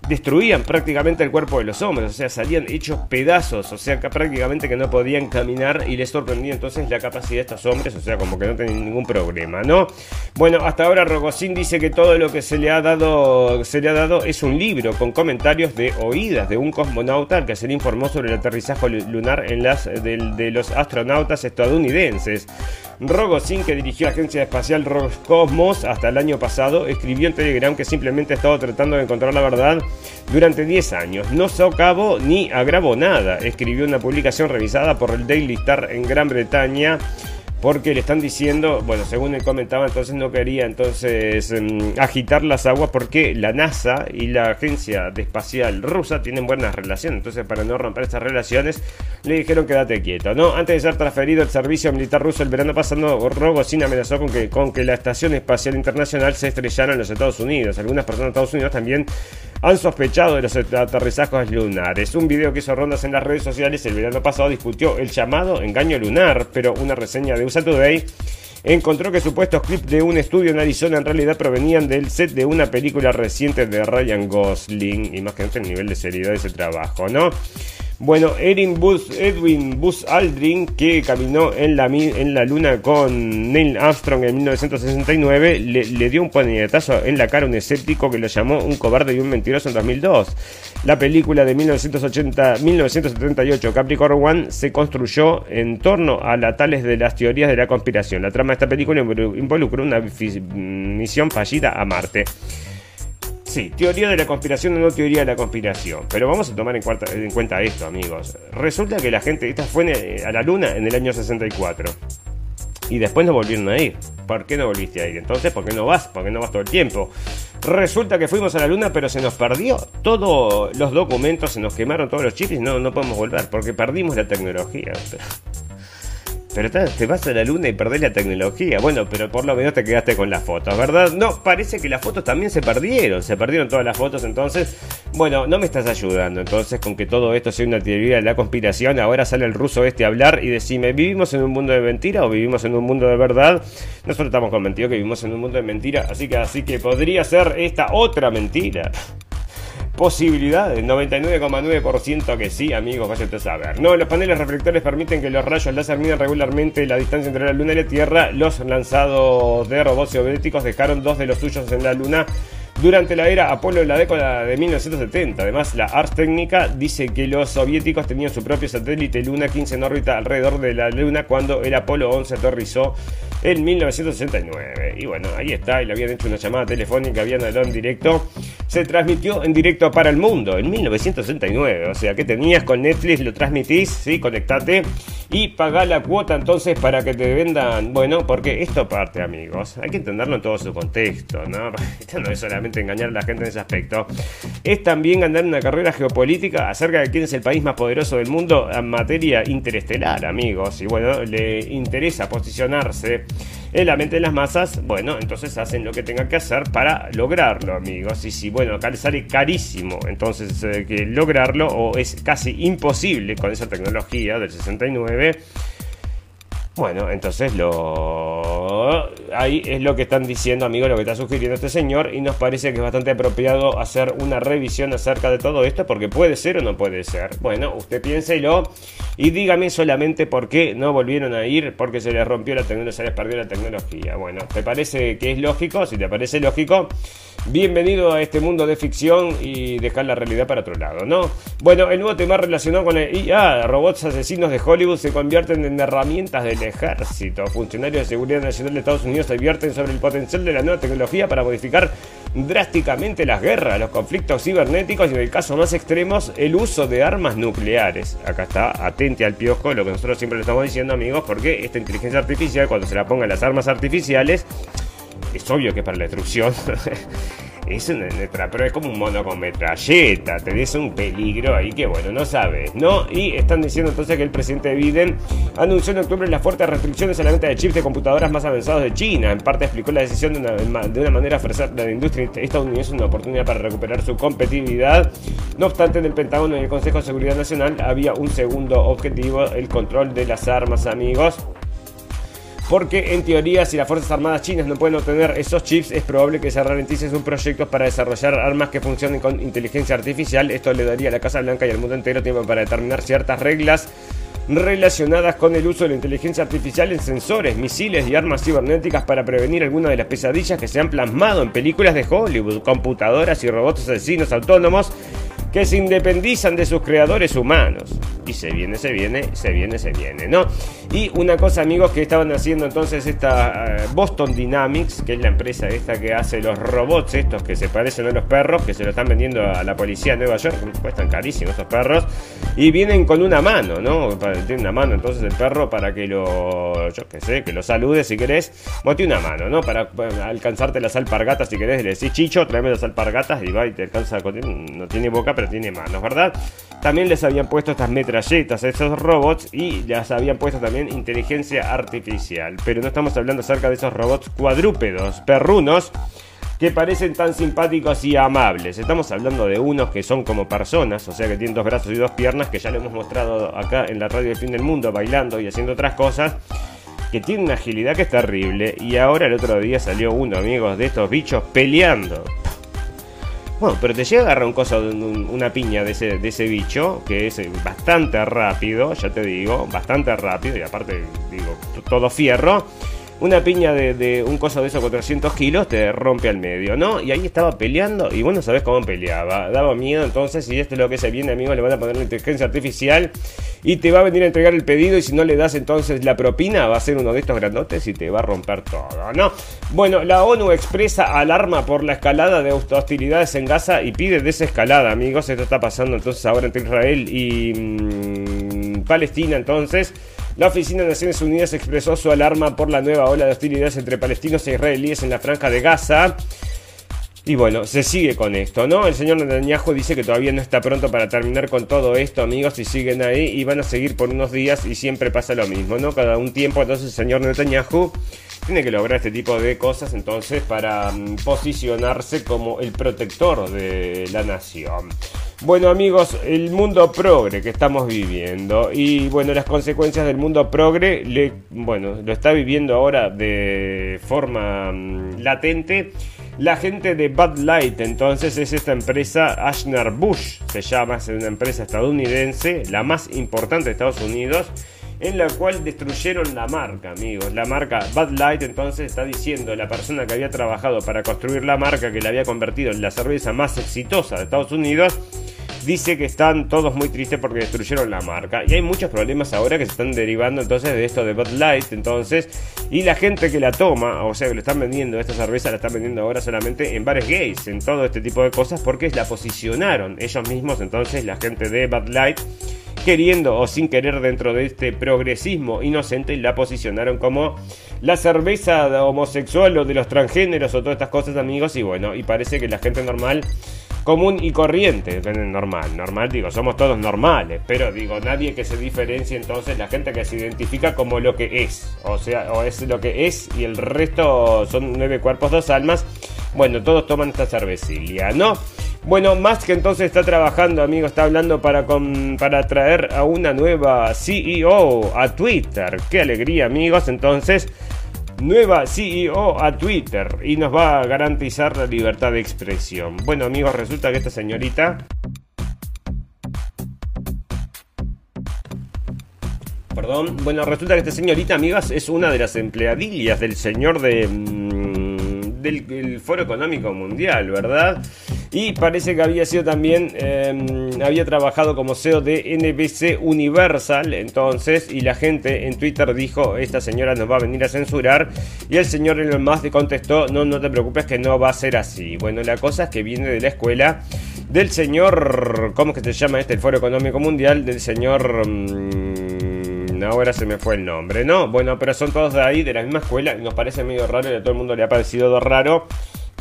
destruían prácticamente el cuerpo de los hombres, o sea, salían hechos pedazos, o sea, que prácticamente que no podían caminar y les sorprendía entonces la capacidad de estos hombres, o sea, como que no tenían ningún problema, ¿no? Bueno, hasta ahora Rogozin dice que todo lo que se le ha dado se le ha dado es un libro con comentarios de oídas de un cosmonauta que se le informó sobre el aterrizaje lunar en las de, de los astronautas estadounidenses. Rogozin, que dirigió la agencia espacial Roscosmos hasta el año pasado, escribió en Telegram que simplemente ha estado tratando de encontrar la verdad durante 10 años. No socavó ni agravó nada, escribió una publicación revisada por el Daily Star en Gran Bretaña porque le están diciendo, bueno, según él comentaba, entonces no quería entonces em, agitar las aguas porque la NASA y la agencia de espacial rusa tienen buenas relaciones, entonces para no romper estas relaciones le dijeron quédate quieto, ¿no? Antes de ser transferido al servicio militar ruso el verano pasado, Rogozin amenazó con que, con que la Estación Espacial Internacional se estrellara en los Estados Unidos. Algunas personas de Estados Unidos también han sospechado de los aterrizajes lunares. Un video que hizo rondas en las redes sociales el verano pasado discutió el llamado engaño lunar, pero una reseña de USA Today encontró que supuestos clips de un estudio en Arizona en realidad provenían del set de una película reciente de Ryan Gosling. Imagínate el nivel de seriedad de ese trabajo, ¿no? Bueno, Edwin Buzz Aldrin, que caminó en la, en la luna con Neil Armstrong en 1969, le, dio un puñetazo en la cara a un escéptico que lo llamó un cobarde y un mentiroso en 2002. La película de 1980, 1978, Capricorn One, se construyó en torno a la tales de las teorías de la conspiración. La trama de esta película involucró una misión fallida a Marte. Sí, teoría de la conspiración o no teoría de la conspiración. Pero vamos a tomar en, cuenta esto, amigos. Resulta que la gente, esta fue a la luna en el año 64. Y después no volvieron a ir. ¿Por qué no volviste a ir? Entonces, ¿por qué no vas? ¿Por qué no vas todo el tiempo? Resulta que fuimos a la luna, pero se nos perdió todos los documentos, se nos quemaron todos los chips y no, no podemos volver porque perdimos la tecnología. Pero te vas a la luna y perdés la tecnología. Bueno, pero por lo menos te quedaste con las fotos, ¿verdad? No, parece que las fotos también se perdieron. Se perdieron todas las fotos, entonces. Bueno, no me estás ayudando. Entonces, con que todo esto sea una teoría de la conspiración, ahora sale el ruso este a hablar y decime, ¿vivimos en un mundo de mentira o vivimos en un mundo de verdad? Nosotros estamos convencidos que vivimos en un mundo de mentira, así que, así que podría ser esta otra mentira posibilidades, 99,9% que sí, amigos, vaya a saber. No, los paneles reflectores permiten que los rayos láser midan regularmente la distancia entre la Luna y la Tierra. Los lanzados de robots soviéticos dejaron dos de los suyos en la Luna durante la era Apolo en la década de 1970. Además, la Ars Técnica dice que los soviéticos tenían su propio satélite Luna 15 en órbita alrededor de la Luna cuando el Apolo 11 aterrizó en 1969. Y bueno, ahí está, y le habían hecho una llamada telefónica, habían hablado en directo. se transmitió en directo para el mundo en 1969. O sea, que tenías con Netflix, lo transmitís, sí, conectate y pagá la cuota entonces para que te vendan. Bueno, porque esto parte, amigos. Hay que entenderlo en todo su contexto, ¿no? Esto no es solamente engañar a la gente en ese aspecto. Es también ganar una carrera geopolítica acerca de quién es el país más poderoso del mundo en materia interestelar, amigos. Y bueno, le interesa posicionarse en la mente de las masas, bueno, entonces hacen lo que tengan que hacer para lograrlo, amigos. Y si, bueno, acá les sale carísimo, entonces eh, que lograrlo, o es casi imposible con esa tecnología del 69, bueno, entonces lo ahí es lo que están diciendo, amigos, lo que está sugiriendo este señor y nos parece que es bastante apropiado hacer una revisión acerca de todo esto porque puede ser o no puede ser. Bueno, usted piénselo y dígame solamente por qué no volvieron a ir porque se les rompió la tecnología, se les perdió la tecnología. Bueno, ¿te parece que es lógico? Si te parece lógico, bienvenido a este mundo de ficción y dejar la realidad para otro lado, ¿no? Bueno, el nuevo tema relacionado con el IA, robots asesinos de Hollywood se convierten en herramientas del ejército. Funcionarios de seguridad nacional de Estados Unidos advierten sobre el potencial de la nueva tecnología para modificar drásticamente las guerras, los conflictos cibernéticos y en el caso más extremos el uso de armas nucleares. Acá está, atente al piojo, lo que nosotros siempre le estamos diciendo amigos, porque esta inteligencia artificial cuando se la pongan las armas artificiales, es obvio que para la destrucción es una letra, pero es como un mono con metralleta, tenés un peligro ahí que bueno, no sabes, ¿no? Y están diciendo entonces que el presidente Biden anunció en octubre las fuertes restricciones a la venta de chips de computadoras más avanzados de China. En parte explicó la decisión de una, de una manera ofrecer a la industria estadounidense una oportunidad para recuperar su competitividad. No obstante, en el Pentágono y el Consejo de Seguridad Nacional había un segundo objetivo, el control de las armas, amigos. Porque en teoría, si las Fuerzas Armadas chinas no pueden obtener esos chips, es probable que se ralenticen sus proyectos para desarrollar armas que funcionen con inteligencia artificial. Esto le daría a la Casa Blanca y al mundo entero tiempo para determinar ciertas reglas relacionadas con el uso de la inteligencia artificial en sensores, misiles y armas cibernéticas para prevenir algunas de las pesadillas que se han plasmado en películas de Hollywood, computadoras y robots asesinos autónomos que se independizan de sus creadores humanos. Y se viene, se viene, se viene, se viene, ¿no? Y una cosa, amigos, que estaban haciendo entonces esta eh, Boston Dynamics, que es la empresa esta que hace los robots estos que se parecen a los perros, que se lo están vendiendo a la policía de Nueva York, cuestan carísimo estos perros, y vienen con una mano, ¿no? Tiene una mano entonces el perro para que lo, yo qué sé, que lo salude si querés, bote una mano, ¿no? Para, alcanzarte las alpargatas si querés, le decís, Chicho, tráeme las alpargatas y va y te alcanza, no tiene boca, pero tiene manos, ¿verdad? También les habían puesto estas metralletas a esos robots y les habían puesto también inteligencia artificial. Pero no estamos hablando acerca de esos robots cuadrúpedos, perrunos, que parecen tan simpáticos y amables. Estamos hablando de unos que son como personas, o sea que tienen dos brazos y dos piernas, que ya lo hemos mostrado acá en la radio del fin del mundo, bailando y haciendo otras cosas. Que tienen una agilidad que es terrible. Y ahora el otro día salió uno, amigos, de estos bichos peleando. Bueno, pero te llega a agarrar un coso, una piña de ese, de ese bicho, que es bastante rápido, ya te digo, bastante rápido, y aparte, digo, todo fierro una piña de, un coso de esos con 300 kilos te rompe al medio, ¿no? Y ahí estaba peleando y bueno, sabes cómo peleaba. Daba miedo entonces y esto es lo que se viene, amigo, le van a poner la inteligencia artificial y te va a venir a entregar el pedido y si no le das entonces la propina va a ser uno de estos grandotes y te va a romper todo, ¿no? Bueno, la ONU expresa alarma por la escalada de hostilidades en Gaza y pide desescalada, amigos. Esto está pasando entonces ahora entre Israel y mm, Palestina entonces. La Oficina de Naciones Unidas expresó su alarma por la nueva ola de hostilidades entre palestinos e israelíes en la franja de Gaza. Y bueno, se sigue con esto, ¿no? El señor Netanyahu dice que todavía no está pronto para terminar con todo esto, amigos, y siguen ahí y van a seguir por unos días y siempre pasa lo mismo, ¿no? Cada un tiempo, entonces el señor Netanyahu tiene que lograr este tipo de cosas entonces para mm, posicionarse como el protector de la nación. Bueno amigos, el mundo progre que estamos viviendo y bueno, las consecuencias del mundo progre, le, bueno, lo está viviendo ahora de forma mm, latente. La gente de Bud Light, entonces, es esta empresa, Ashner Bush, se llama, es una empresa estadounidense, la más importante de Estados Unidos, en la cual destruyeron la marca, amigos. La marca Bud Light entonces está diciendo la persona que había trabajado para construir la marca que la había convertido en la cerveza más exitosa de Estados Unidos dice que están todos muy tristes porque destruyeron la marca. Y hay muchos problemas ahora que se están derivando entonces de esto de Bud Light, entonces. Y la gente que la toma, o sea, que lo están vendiendo, esta cerveza la están vendiendo ahora solamente en bares gays, en todo este tipo de cosas, porque la posicionaron ellos mismos, entonces, la gente de Bud Light queriendo o sin querer dentro de este progresismo inocente la posicionaron como la cerveza homosexual o de los transgéneros o todas estas cosas amigos y bueno y parece que la gente normal común y corriente, normal, normal digo, somos todos normales, pero digo, nadie que se diferencie entonces la gente que se identifica como lo que es, o sea, o es lo que es y el resto son nueve cuerpos, dos almas, bueno, todos toman esta cervecilia, ¿no? Bueno, más que entonces está trabajando, amigo, está hablando para, para traer a una nueva CEO a Twitter. Qué alegría, amigos. Entonces, nueva CEO a Twitter y nos va a garantizar la libertad de expresión. Bueno amigos, resulta que esta señorita... Perdón, bueno, resulta que esta señorita, amigas, es una de las empleadillas del señor de... Mm, del Foro Económico Mundial, ¿verdad? Y parece que había sido también, em, había trabajado como CEO de NBC Universal, entonces, y la gente en Twitter dijo, esta señora nos va a venir a censurar, y el señor Elon Musk contestó, no, no te preocupes que no va a ser así. Bueno, la cosa es que viene de la escuela del señor, ¿cómo es que se llama este? El Foro Económico Mundial, del señor... Mm, ahora se me fue el nombre, ¿no? Bueno, pero son todos de ahí, de la misma escuela, y nos parece medio raro y a todo el mundo le ha parecido raro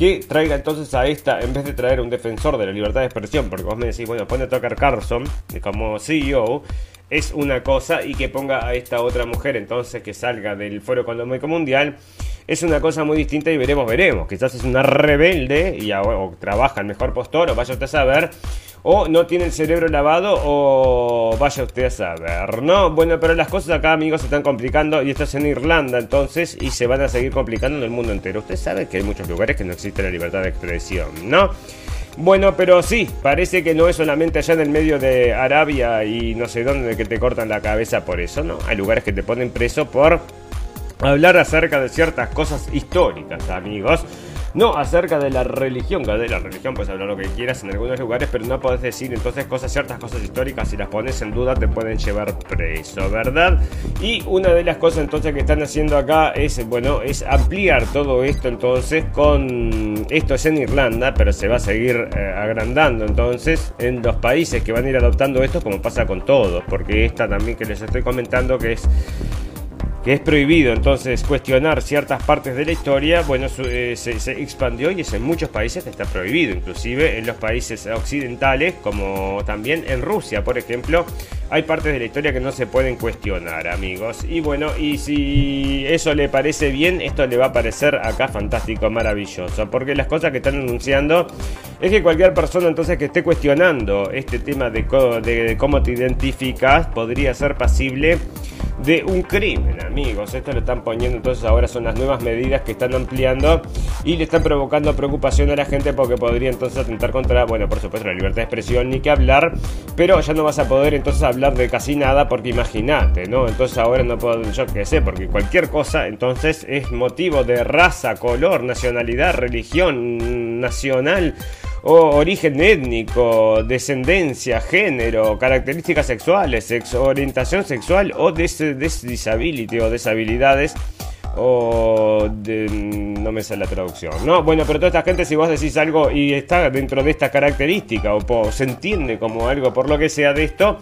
que traiga entonces a esta, en vez de traer un defensor de la libertad de expresión, porque vos me decís, bueno, pone a Tucker Carlson como CEO, es una cosa, y que ponga a esta otra mujer entonces que salga del Foro Económico Mundial, es una cosa muy distinta y veremos, veremos. Quizás es una rebelde y o, trabaja el mejor postor, o vaya usted a saber, o no tiene el cerebro lavado, o vaya usted a saber, ¿no? Bueno, pero las cosas acá, amigos, se están complicando y esto es en Irlanda entonces y se van a seguir complicando en el mundo entero. Usted sabe que hay muchos lugares que no existe la libertad de expresión, ¿no? Bueno, pero sí, parece que no es solamente allá en el medio de Arabia y no sé dónde que te cortan la cabeza por eso, ¿no? Hay lugares que te ponen preso por hablar acerca de ciertas cosas históricas, amigos. No acerca de la religión, que de la religión puedes hablar lo que quieras en algunos lugares, pero no puedes decir entonces cosas, ciertas cosas históricas, si las pones en duda te pueden llevar preso, ¿verdad? Y una de las cosas entonces que están haciendo acá es, bueno, es ampliar todo esto entonces con, esto es en Irlanda, pero se va a seguir eh, agrandando entonces en los países que van a ir adoptando esto como pasa con todos, porque esta también que les estoy comentando que es que es prohibido entonces cuestionar ciertas partes de la historia, bueno, eh, se, expandió y es en muchos países que está prohibido, inclusive en los países occidentales, como también en Rusia, por ejemplo, hay partes de la historia que no se pueden cuestionar, amigos. Y bueno, y si eso le parece bien, esto le va a parecer acá fantástico, maravilloso, porque las cosas que están anunciando es que cualquier persona entonces que esté cuestionando este tema de, cómo te identificas podría ser pasible de un crimen, amigos. Esto lo están poniendo entonces ahora son las nuevas medidas que están ampliando y le están provocando preocupación a la gente porque podría entonces atentar contra, bueno, por supuesto, la libertad de expresión ni que hablar, pero ya no vas a poder entonces hablar de casi nada porque imagínate, ¿no? Entonces ahora no puedo, yo qué sé, porque cualquier cosa entonces es motivo de raza, color, nacionalidad, religión nacional o origen étnico, descendencia, género, características sexuales, orientación sexual o des, disability o deshabilidades o no me sale la traducción, ¿no? Bueno, pero toda esta gente si vos decís algo y está dentro de esta característica o se entiende como algo por lo que sea de esto,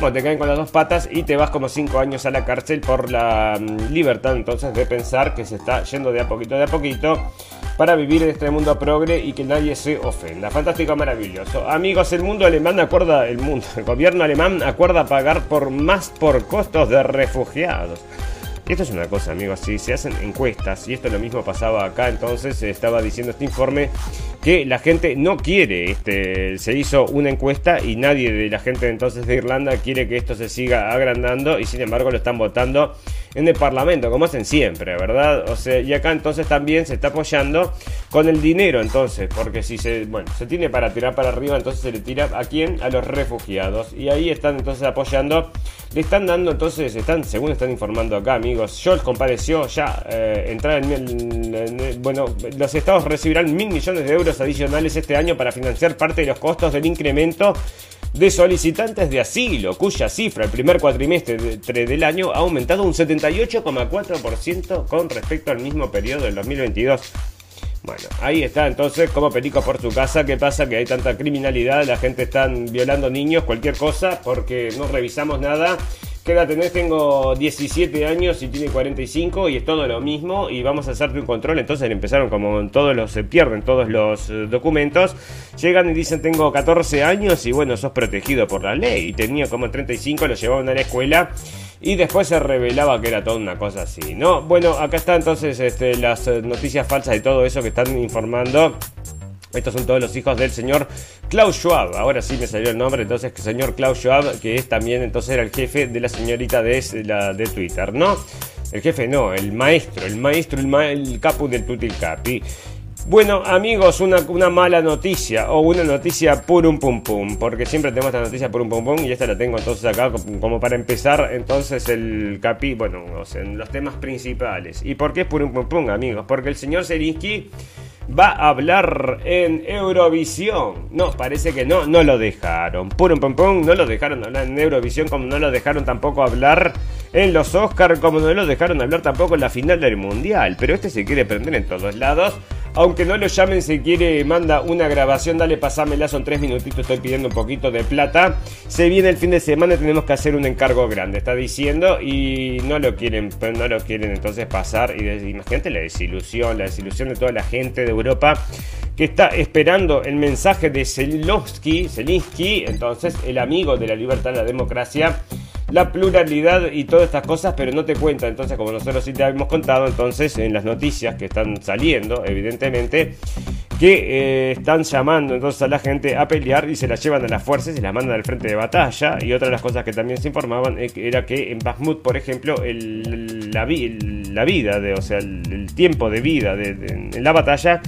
bueno, te caen con las dos patas y te vas como 5 años a la cárcel por la mm, libertad entonces de pensar que se está yendo de a poquito de a poquito para vivir en este mundo progre y que nadie se ofenda. Fantástico, maravilloso. Amigos, el mundo alemán acuerda, el mundo, el gobierno alemán acuerda pagar por más por costos de refugiados. Esto es una cosa, amigos, si se hacen encuestas, y esto lo mismo pasaba acá, entonces se estaba diciendo este informe que la gente no quiere, este, se hizo una encuesta y nadie de la gente entonces de Irlanda quiere que esto se siga agrandando y sin embargo lo están votando en el Parlamento, como hacen siempre, ¿verdad? O sea, y acá entonces también se está apoyando con el dinero, entonces, porque si se, bueno, se tiene para tirar para arriba, entonces se le tira a quién? A los refugiados. Y ahí están entonces apoyando, le están dando entonces, están, según están informando acá, amigos, Scholz compareció ya eh, entrar en, bueno, los estados recibirán mil millones de euros adicionales este año para financiar parte de los costos del incremento de solicitantes de asilo, cuya cifra el primer cuatrimestre del año ha aumentado un 78,4% con respecto al mismo periodo del 2022. Bueno, ahí está entonces como perico por su casa. ¿Qué pasa? Que hay tanta criminalidad, la gente está violando niños, cualquier cosa, porque no revisamos nada. ¿Qué edad tenés? Tengo 17 años y tiene 45 y es todo lo mismo y vamos a hacerte un control. Entonces empezaron como todos los, se pierden todos los eh, documentos. Llegan y dicen tengo 14 años y bueno, sos protegido por la ley. Y tenía como 35, lo llevaban a la escuela y después se revelaba que era toda una cosa así, ¿no? Bueno, acá está entonces este, las eh, noticias falsas y todo eso que están informando. Estos son todos los hijos del señor Klaus Schwab. Ahora sí me salió el nombre, entonces, señor Klaus Schwab, que es también entonces era el jefe de la señorita de, la, de Twitter, ¿no? El jefe no, el maestro, el maestro, el, el capo del Tutilcapi. Bueno, amigos, una, una, mala noticia o una noticia purum pum pum, porque siempre tenemos esta noticia purum pum pum y esta la tengo entonces acá como para empezar entonces el capi, bueno, los temas principales. ¿Y por qué es purum pum pum, amigos? Porque el señor Zelinsky va a hablar en Eurovisión. No, parece que no, no lo dejaron. Purum pum pum, no lo dejaron hablar en Eurovisión como no lo dejaron tampoco hablar en los Oscars, como no lo dejaron hablar tampoco en la final del Mundial. Pero este se quiere prender en todos lados. Aunque no lo llamen, si quiere, manda una grabación, dale, pasámela, son tres minutitos, estoy pidiendo un poquito de plata. Se viene el fin de semana, tenemos que hacer un encargo grande, está diciendo, y no lo quieren, no lo quieren entonces pasar. Y imagínate la desilusión, la desilusión de toda la gente de Europa que está esperando el mensaje de Zelensky, Zelensky, entonces el amigo de la libertad y la democracia la pluralidad y todas estas cosas, pero no te cuenta. Entonces, como nosotros sí te habíamos contado, entonces en las noticias que están saliendo, evidentemente, que eh, están llamando entonces a la gente a pelear y se la llevan a las fuerzas y se la mandan al frente de batalla. Y otra de las cosas que también se informaban era que en Bakhmut, por ejemplo, la, vida, de, o sea, el, tiempo de vida en la batalla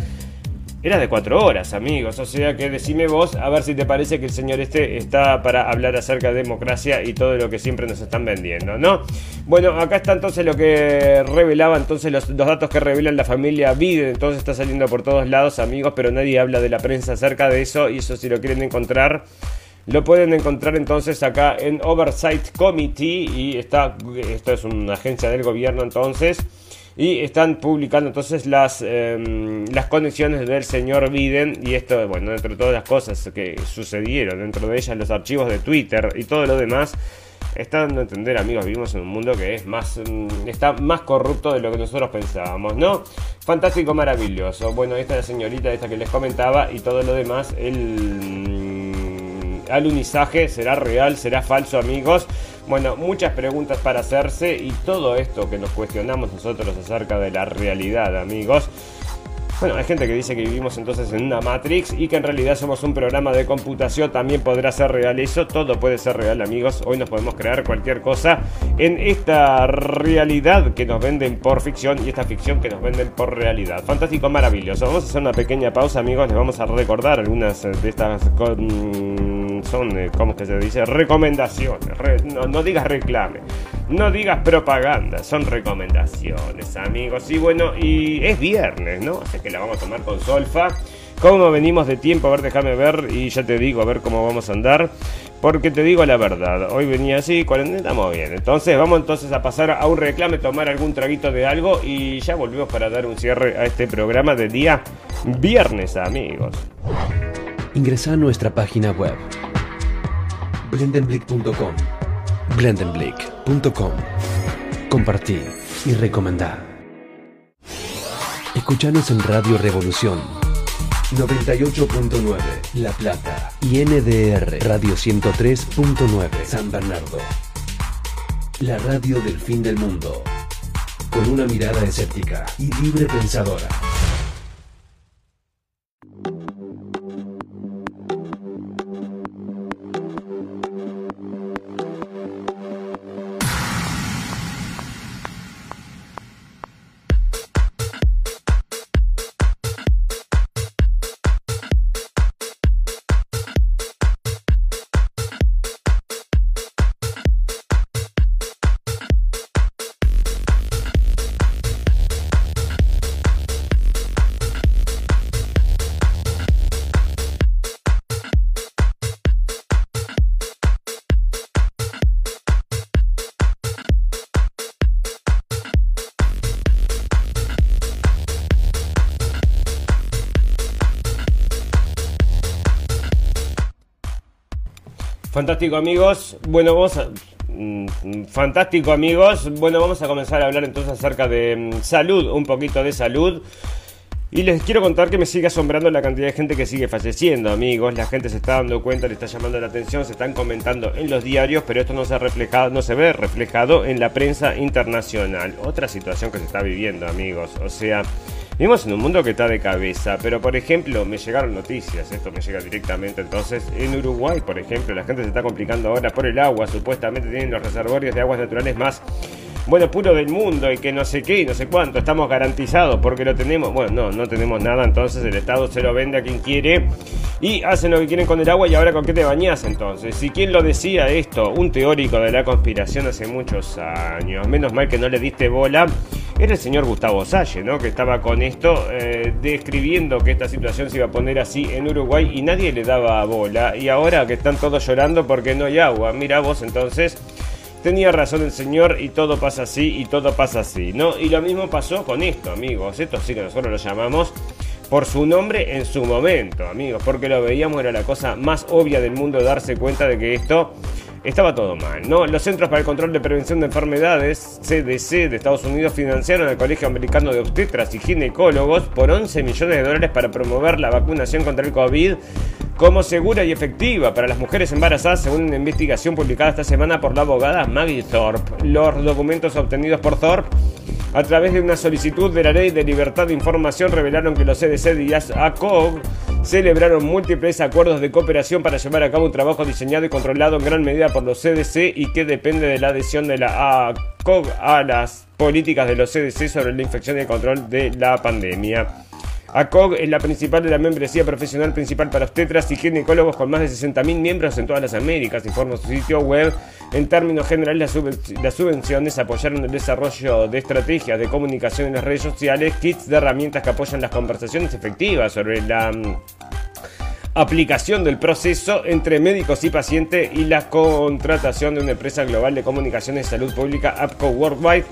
era de cuatro horas, amigos. O sea que decime vos, a ver si te parece que el señor este está para hablar acerca de democracia y todo lo que siempre nos están vendiendo, ¿no? Bueno, acá está entonces lo que revelaba, entonces los, datos que revelan la familia Biden. Entonces está saliendo por todos lados, amigos, pero nadie habla de la prensa acerca de eso. Y eso si lo quieren encontrar. Lo pueden encontrar entonces acá en Oversight Committee y está, esto es una agencia del gobierno entonces y están publicando entonces las, em, las conexiones del señor Biden y esto, bueno, dentro de todas las cosas que sucedieron, dentro de ellas los archivos de Twitter y todo lo demás, están dando a entender, amigos, vivimos en un mundo que es más, mm, está más corrupto de lo que nosotros pensábamos, ¿no? Fantástico, maravilloso. Bueno, esta es la señorita esta que les comentaba y todo lo demás, el mm, alunizaje será real, será falso, amigos. Bueno, muchas preguntas para hacerse y todo esto que nos cuestionamos nosotros acerca de la realidad, amigos. Bueno, hay gente que dice que vivimos entonces en una Matrix y que en realidad somos un programa de computación. También podrá ser real eso. Todo puede ser real, amigos. Hoy nos podemos crear cualquier cosa en esta realidad que nos venden por ficción y esta ficción que nos venden por realidad. Fantástico, maravilloso. Vamos a hacer una pequeña pausa, amigos. Les vamos a recordar algunas de estas son, eh, ¿cómo que se dice? Recomendaciones. no, digas reclame. No digas propaganda. Son recomendaciones, amigos. Y bueno, y es viernes, ¿no? Así que la vamos a tomar con solfa. ¿Cómo venimos de tiempo? A ver, déjame ver y ya te digo, a ver cómo vamos a andar. Porque te digo la verdad, hoy venía así, cuarentena, estamos bien. Entonces, vamos entonces a pasar a un reclame, tomar algún traguito de algo y ya volvemos para dar un cierre a este programa de día viernes, amigos. Ingresa a nuestra página web blendenblick.com. blendenblick.com. Compartir y recomendar. Escuchanos en Radio Revolución 98.9 La Plata y NDR Radio 103.9 San Bernardo. La radio del fin del mundo. Con una mirada escéptica y libre pensadora. Fantástico amigos, bueno vamos a... Mm, fantástico amigos, bueno vamos a comenzar a hablar entonces acerca de mm, salud, un poquito de salud. Y les quiero contar que me sigue asombrando la cantidad de gente que sigue falleciendo, amigos. La gente se está dando cuenta, le está llamando la atención, se están comentando en los diarios, pero esto no se, ha reflejado, no se ve reflejado en la prensa internacional. Otra situación que se está viviendo, amigos. O sea, Vivimos en un mundo que está de cabeza, pero por ejemplo, me llegaron noticias, esto me llega directamente, entonces. En Uruguay, por ejemplo, la gente se está complicando ahora por el agua, supuestamente tienen los reservorios de aguas naturales más bueno, puro del mundo y que no sé qué y no sé cuánto, estamos garantizados porque lo tenemos. Bueno, no, no tenemos nada, entonces el Estado se lo vende a quien quiere y hacen lo que quieren con el agua y ahora con qué te bañas entonces. ¿Y quién lo decía esto? Un teórico de la conspiración hace muchos años, menos mal que no le diste bola. Era el señor Gustavo Salle, ¿no? Que estaba con esto, eh, describiendo que esta situación se iba a poner así en Uruguay y nadie le daba bola. Y ahora que están todos llorando porque no hay agua. Mira vos entonces Tenía razón el señor y todo pasa así y todo pasa así, ¿no? Y lo mismo pasó con esto, amigos. Esto sí que nosotros lo llamamos por su nombre en su momento, amigos, porque lo veíamos, era la cosa más obvia del mundo darse cuenta de que esto estaba todo mal, ¿no? Los Centros para el Control de Prevención de Enfermedades, CDC de Estados Unidos, financiaron al Colegio Americano de Obstetras y Ginecólogos por 11 millones de dólares para promover la vacunación contra el COVID como segura y efectiva para las mujeres embarazadas, según una investigación publicada esta semana por la abogada Maggie Thorpe. Los documentos obtenidos por Thorpe a través de una solicitud de la Ley de Libertad de Información revelaron que los CDC y ACOG celebraron múltiples acuerdos de cooperación para llevar a cabo un trabajo diseñado y controlado en gran medida por los CDC y que depende de la adhesión de la ACOG a las políticas de los CDC sobre la infección y el control de la pandemia. ACOG es la principal de la membresía profesional principal para obstetras y ginecólogos con más de 60.000 miembros en todas las Américas, informa su sitio web. En términos generales, las, subvenciones apoyaron el desarrollo de estrategias de comunicación en las redes sociales, kits de herramientas que apoyan las conversaciones efectivas sobre la mm, aplicación del proceso entre médicos y pacientes y la contratación de una empresa global de comunicaciones y salud pública, APCO Worldwide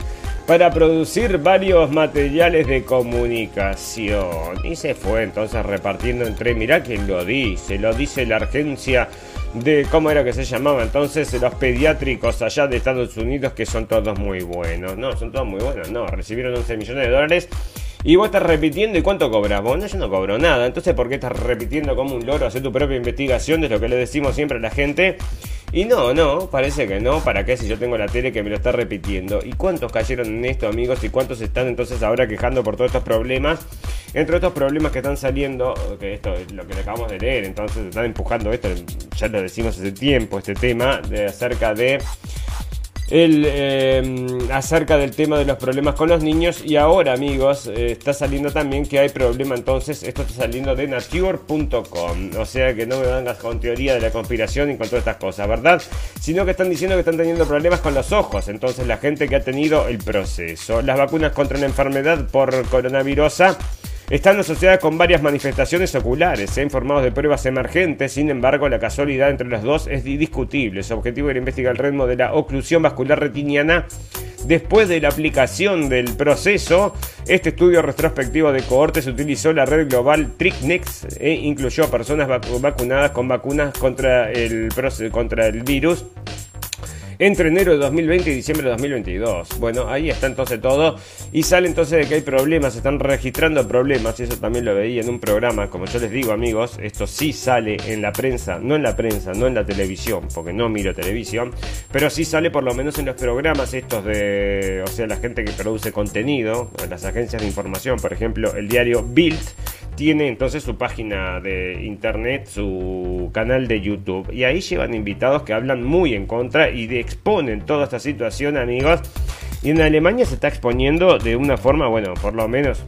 para producir varios materiales de comunicación. Y se fue entonces repartiendo entre, mirá quién lo dice, lo dice la agencia de, ¿cómo era que se llamaba entonces? Los pediátricos allá de Estados Unidos que son todos muy buenos. No, son todos muy buenos, no, recibieron 11 millones de dólares. Y vos estás repitiendo, ¿y cuánto cobras? Bueno, yo no cobro nada. Entonces, ¿por qué estás repitiendo como un loro? Hacer tu propia investigación, es lo que le decimos siempre a la gente. Y no, no, parece que no. ¿Para qué si yo tengo la tele que me lo está repitiendo? ¿Y cuántos cayeron en esto, amigos? ¿Y cuántos están entonces ahora quejando por todos estos problemas? Entre estos problemas que están saliendo, que esto es lo que acabamos de leer, entonces están empujando esto, ya lo decimos hace tiempo, este tema de acerca de el, em, acerca del tema de los problemas con los niños. Y ahora amigos eh, está saliendo también que hay problema entonces esto está saliendo de nature.com o sea que no me vengas con teoría de la conspiración y con todas estas cosas verdad sino que están diciendo que están teniendo problemas con los ojos. Entonces la gente que ha tenido el proceso. Las vacunas contra una enfermedad por coronavirus están asociadas con varias manifestaciones oculares. Se ha informado de pruebas emergentes, sin embargo, la casualidad entre las dos es discutible. Su objetivo era investigar el ritmo de la oclusión vascular retiniana Después de la aplicación del proceso, este estudio retrospectivo de cohortes utilizó la red global TRICNEX e incluyó a personas vacunadas con vacunas contra el, contra el virus entre enero de 2020 y diciembre de 2022. Bueno, ahí está entonces todo. Y sale entonces de que hay problemas, están registrando problemas. Y eso también lo veía en un programa. Como yo les digo, amigos, esto sí sale en la prensa, no en la prensa, no en la televisión, porque no miro televisión. Pero sí sale por lo menos en los programas estos de. O sea, la gente que produce contenido, las agencias de información, por ejemplo, el diario Bild tiene entonces su página de internet, su canal de YouTube. Y ahí llevan invitados que hablan muy en contra y exponen toda esta situación, amigos. Y en Alemania se está exponiendo de una forma, bueno, por lo menos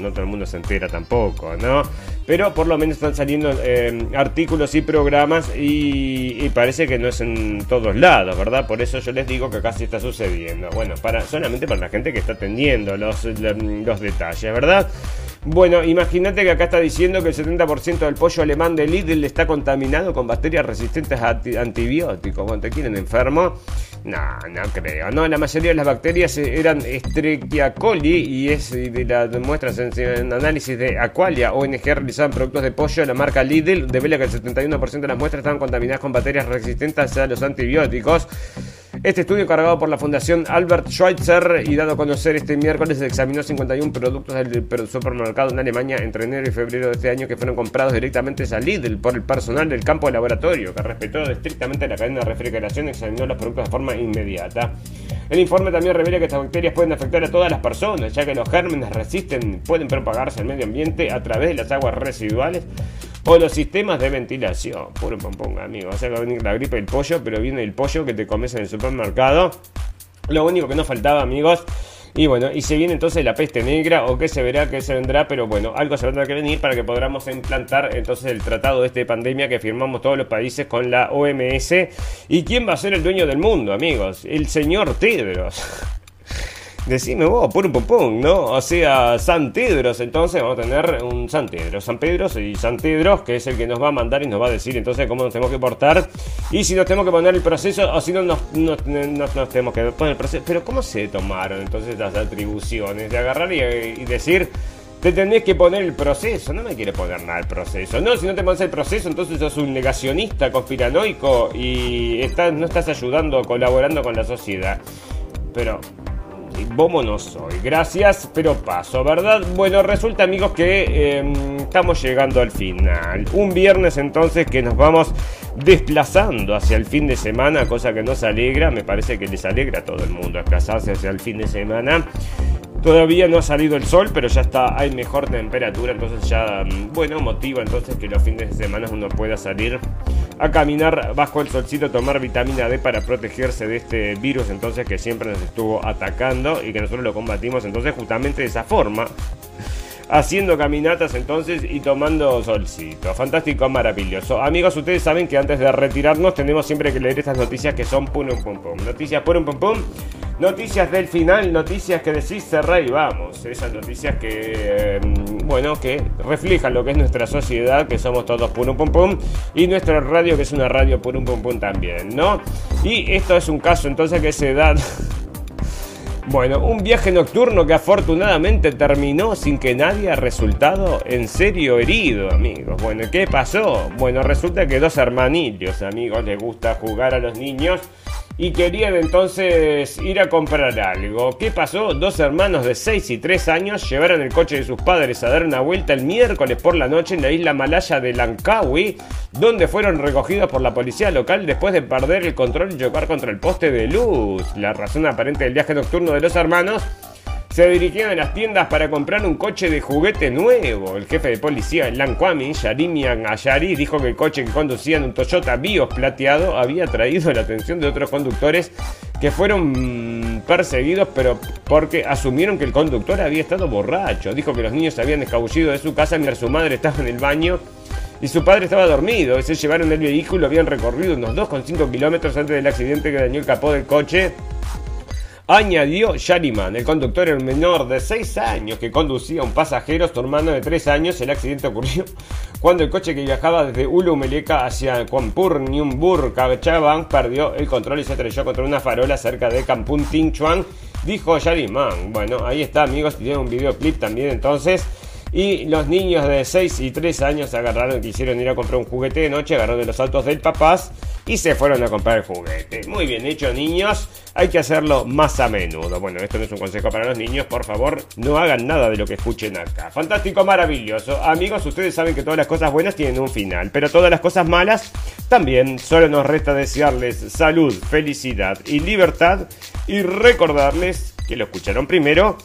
no todo el mundo se entera tampoco, ¿no? Pero por lo menos están saliendo eh, artículos y programas y, parece que no es en todos lados, ¿verdad? Por eso yo les digo que acá sí está sucediendo. Bueno, para, solamente para la gente que está atendiendo los, los detalles, ¿verdad? Bueno, imagínate que acá está diciendo que el 70% del pollo alemán de Lidl está contaminado con bacterias resistentes a antibióticos. Bueno, ¿te quieren enfermo? No, no creo. No, la mayoría de las bacterias eran Escherichia coli y es de las muestras en, análisis de Aqualia, ONG realizaban productos de pollo de la marca Lidl, devela que el 71% de las muestras estaban contaminadas con bacterias resistentes a los antibióticos. Este estudio cargado por la Fundación Albert Schweitzer y dado a conocer este miércoles examinó 51 productos del supermercado en Alemania entre enero y febrero de este año que fueron comprados directamente a Lidl por el personal del campo de laboratorio que respetó estrictamente la cadena de refrigeración y examinó los productos de forma inmediata. El informe también revela que estas bacterias pueden afectar a todas las personas, ya que los gérmenes resisten, pueden propagarse al medio ambiente a través de las aguas residuales o los sistemas de ventilación. Puro pompón, amigo. O sea, va a venir la gripe del pollo, pero viene el pollo que te comes en el supermercado. Lo único que nos faltaba, amigos. Y bueno, y se viene entonces la peste negra, o qué se verá, qué se vendrá, pero bueno, algo se tendrá que venir para que podamos implantar entonces el tratado de esta pandemia que firmamos todos los países con la OMS. ¿Y quién va a ser el dueño del mundo, amigos? El señor Tedros. Decime vos, pum pum pum, ¿no? O sea, San Tedros, entonces vamos a tener un San Tedros, San Pedro y San Tedros, que es el que nos va a mandar y nos va a decir entonces cómo nos tenemos que portar y si nos tenemos que poner el proceso o si no nos, tenemos que poner el proceso. Pero ¿cómo se tomaron entonces las atribuciones de agarrar y, decir te tenés que poner el proceso. No me quiere poner nada el proceso. No, si no te pones el proceso, entonces sos un negacionista conspiranoico y estás, no estás ayudando, colaborando con la sociedad. Pero Bomo no soy. Gracias, pero paso, ¿verdad? Bueno, resulta amigos que em, estamos llegando al final. Un viernes entonces que nos vamos desplazando hacia el fin de semana, cosa que nos alegra, me parece que les alegra a todo el mundo desplazarse hacia el fin de semana. Todavía no ha salido el sol, pero ya está, hay mejor temperatura, entonces ya, mm, bueno, motiva entonces que los fines de semana uno pueda salir a caminar bajo el solcito, tomar vitamina D para protegerse de este virus entonces que siempre nos estuvo atacando y que nosotros lo combatimos entonces justamente de esa forma haciendo caminatas entonces y tomando solcito. Fantástico, maravilloso. Amigos, ustedes saben que antes de retirarnos tenemos siempre que leer estas noticias que son pum pum pum. Noticias pum pum pum. Noticias del final, noticias que decís cerrar y vamos. Esas noticias que, em, bueno, que reflejan lo que es nuestra sociedad, que somos todos pum pum pum. Y nuestra radio, que es una radio pum pum pum también, ¿no? Y esto es un caso entonces que se da bueno, un viaje nocturno que afortunadamente terminó sin que nadie haya resultado en serio herido, amigos. Bueno, ¿qué pasó? Bueno, resulta que dos hermanillos, amigos, les gusta jugar a los niños y querían entonces ir a comprar algo. ¿Qué pasó? Dos hermanos de 6 y 3 años llevaron el coche de sus padres a dar una vuelta el miércoles por la noche en la isla malaya de Langkawi, donde fueron recogidos por la policía local después de perder el control y chocar contra el poste de luz. La razón aparente del viaje nocturno de los hermanos se dirigían a las tiendas para comprar un coche de juguete nuevo. El jefe de policía en Lankwami, Yarimian Ayari, dijo que el coche que conducían, un Toyota Bios plateado, había atraído la atención de otros conductores que fueron perseguidos, pero porque asumieron que el conductor había estado borracho. Dijo que los niños se habían escabullido de su casa mientras su madre estaba en el baño y su padre estaba dormido. Se llevaron el vehículo, habían recorrido unos 2,5 kilómetros antes del accidente que dañó el capó del coche añadió Shariman. El conductor era menor de 6 años que conducía a un pasajero, su hermano de 3 años. El accidente ocurrió cuando el coche que viajaba desde Ulumeleka hacia Kuampur, Nyumbur, Chabang perdió el control y se estrelló contra una farola cerca de Kampung Chuan, dijo Shariman. Bueno, ahí está, amigos. Tiene un videoclip también entonces. Y los niños de 6 y 3 años agarraron, quisieron ir a comprar un juguete de noche, agarraron de los autos del papás y se fueron a comprar el juguete. Muy bien hecho, niños. Hay que hacerlo más a menudo. Bueno, esto no es un consejo para los niños. Por favor, no hagan nada de lo que escuchen acá. Fantástico, maravilloso. Amigos, ustedes saben que todas las cosas buenas tienen un final, pero todas las cosas malas también. Solo nos resta desearles salud, felicidad y libertad y recordarles que lo escucharon primero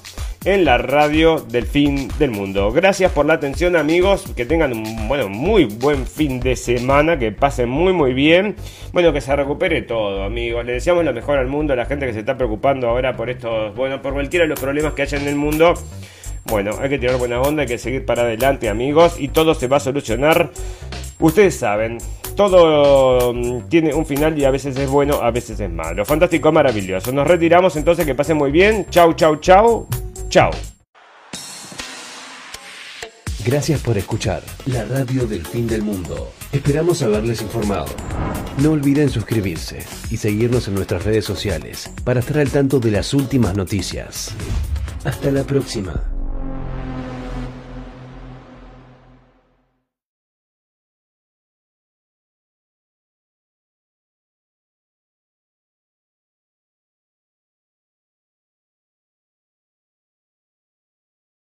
en la radio del fin del mundo. Gracias por la atención amigos, que tengan un bueno, muy buen fin de semana, que pasen muy muy bien, bueno, que se recupere todo amigos, le deseamos lo mejor al mundo, a la gente que se está preocupando ahora por estos, bueno, por cualquiera de los problemas que haya en el mundo. Bueno, hay que tirar buena onda, hay que seguir para adelante amigos y todo se va a solucionar. Ustedes saben, todo mm, tiene un final y a veces es bueno, a veces es malo. Fantástico, maravilloso. Nos retiramos entonces, que pasen muy bien. Chau, chau, chau. Chao. Gracias por escuchar la radio del fin del mundo. Esperamos haberles informado. No olviden suscribirse y seguirnos en nuestras redes sociales para estar al tanto de las últimas noticias. Hasta la próxima.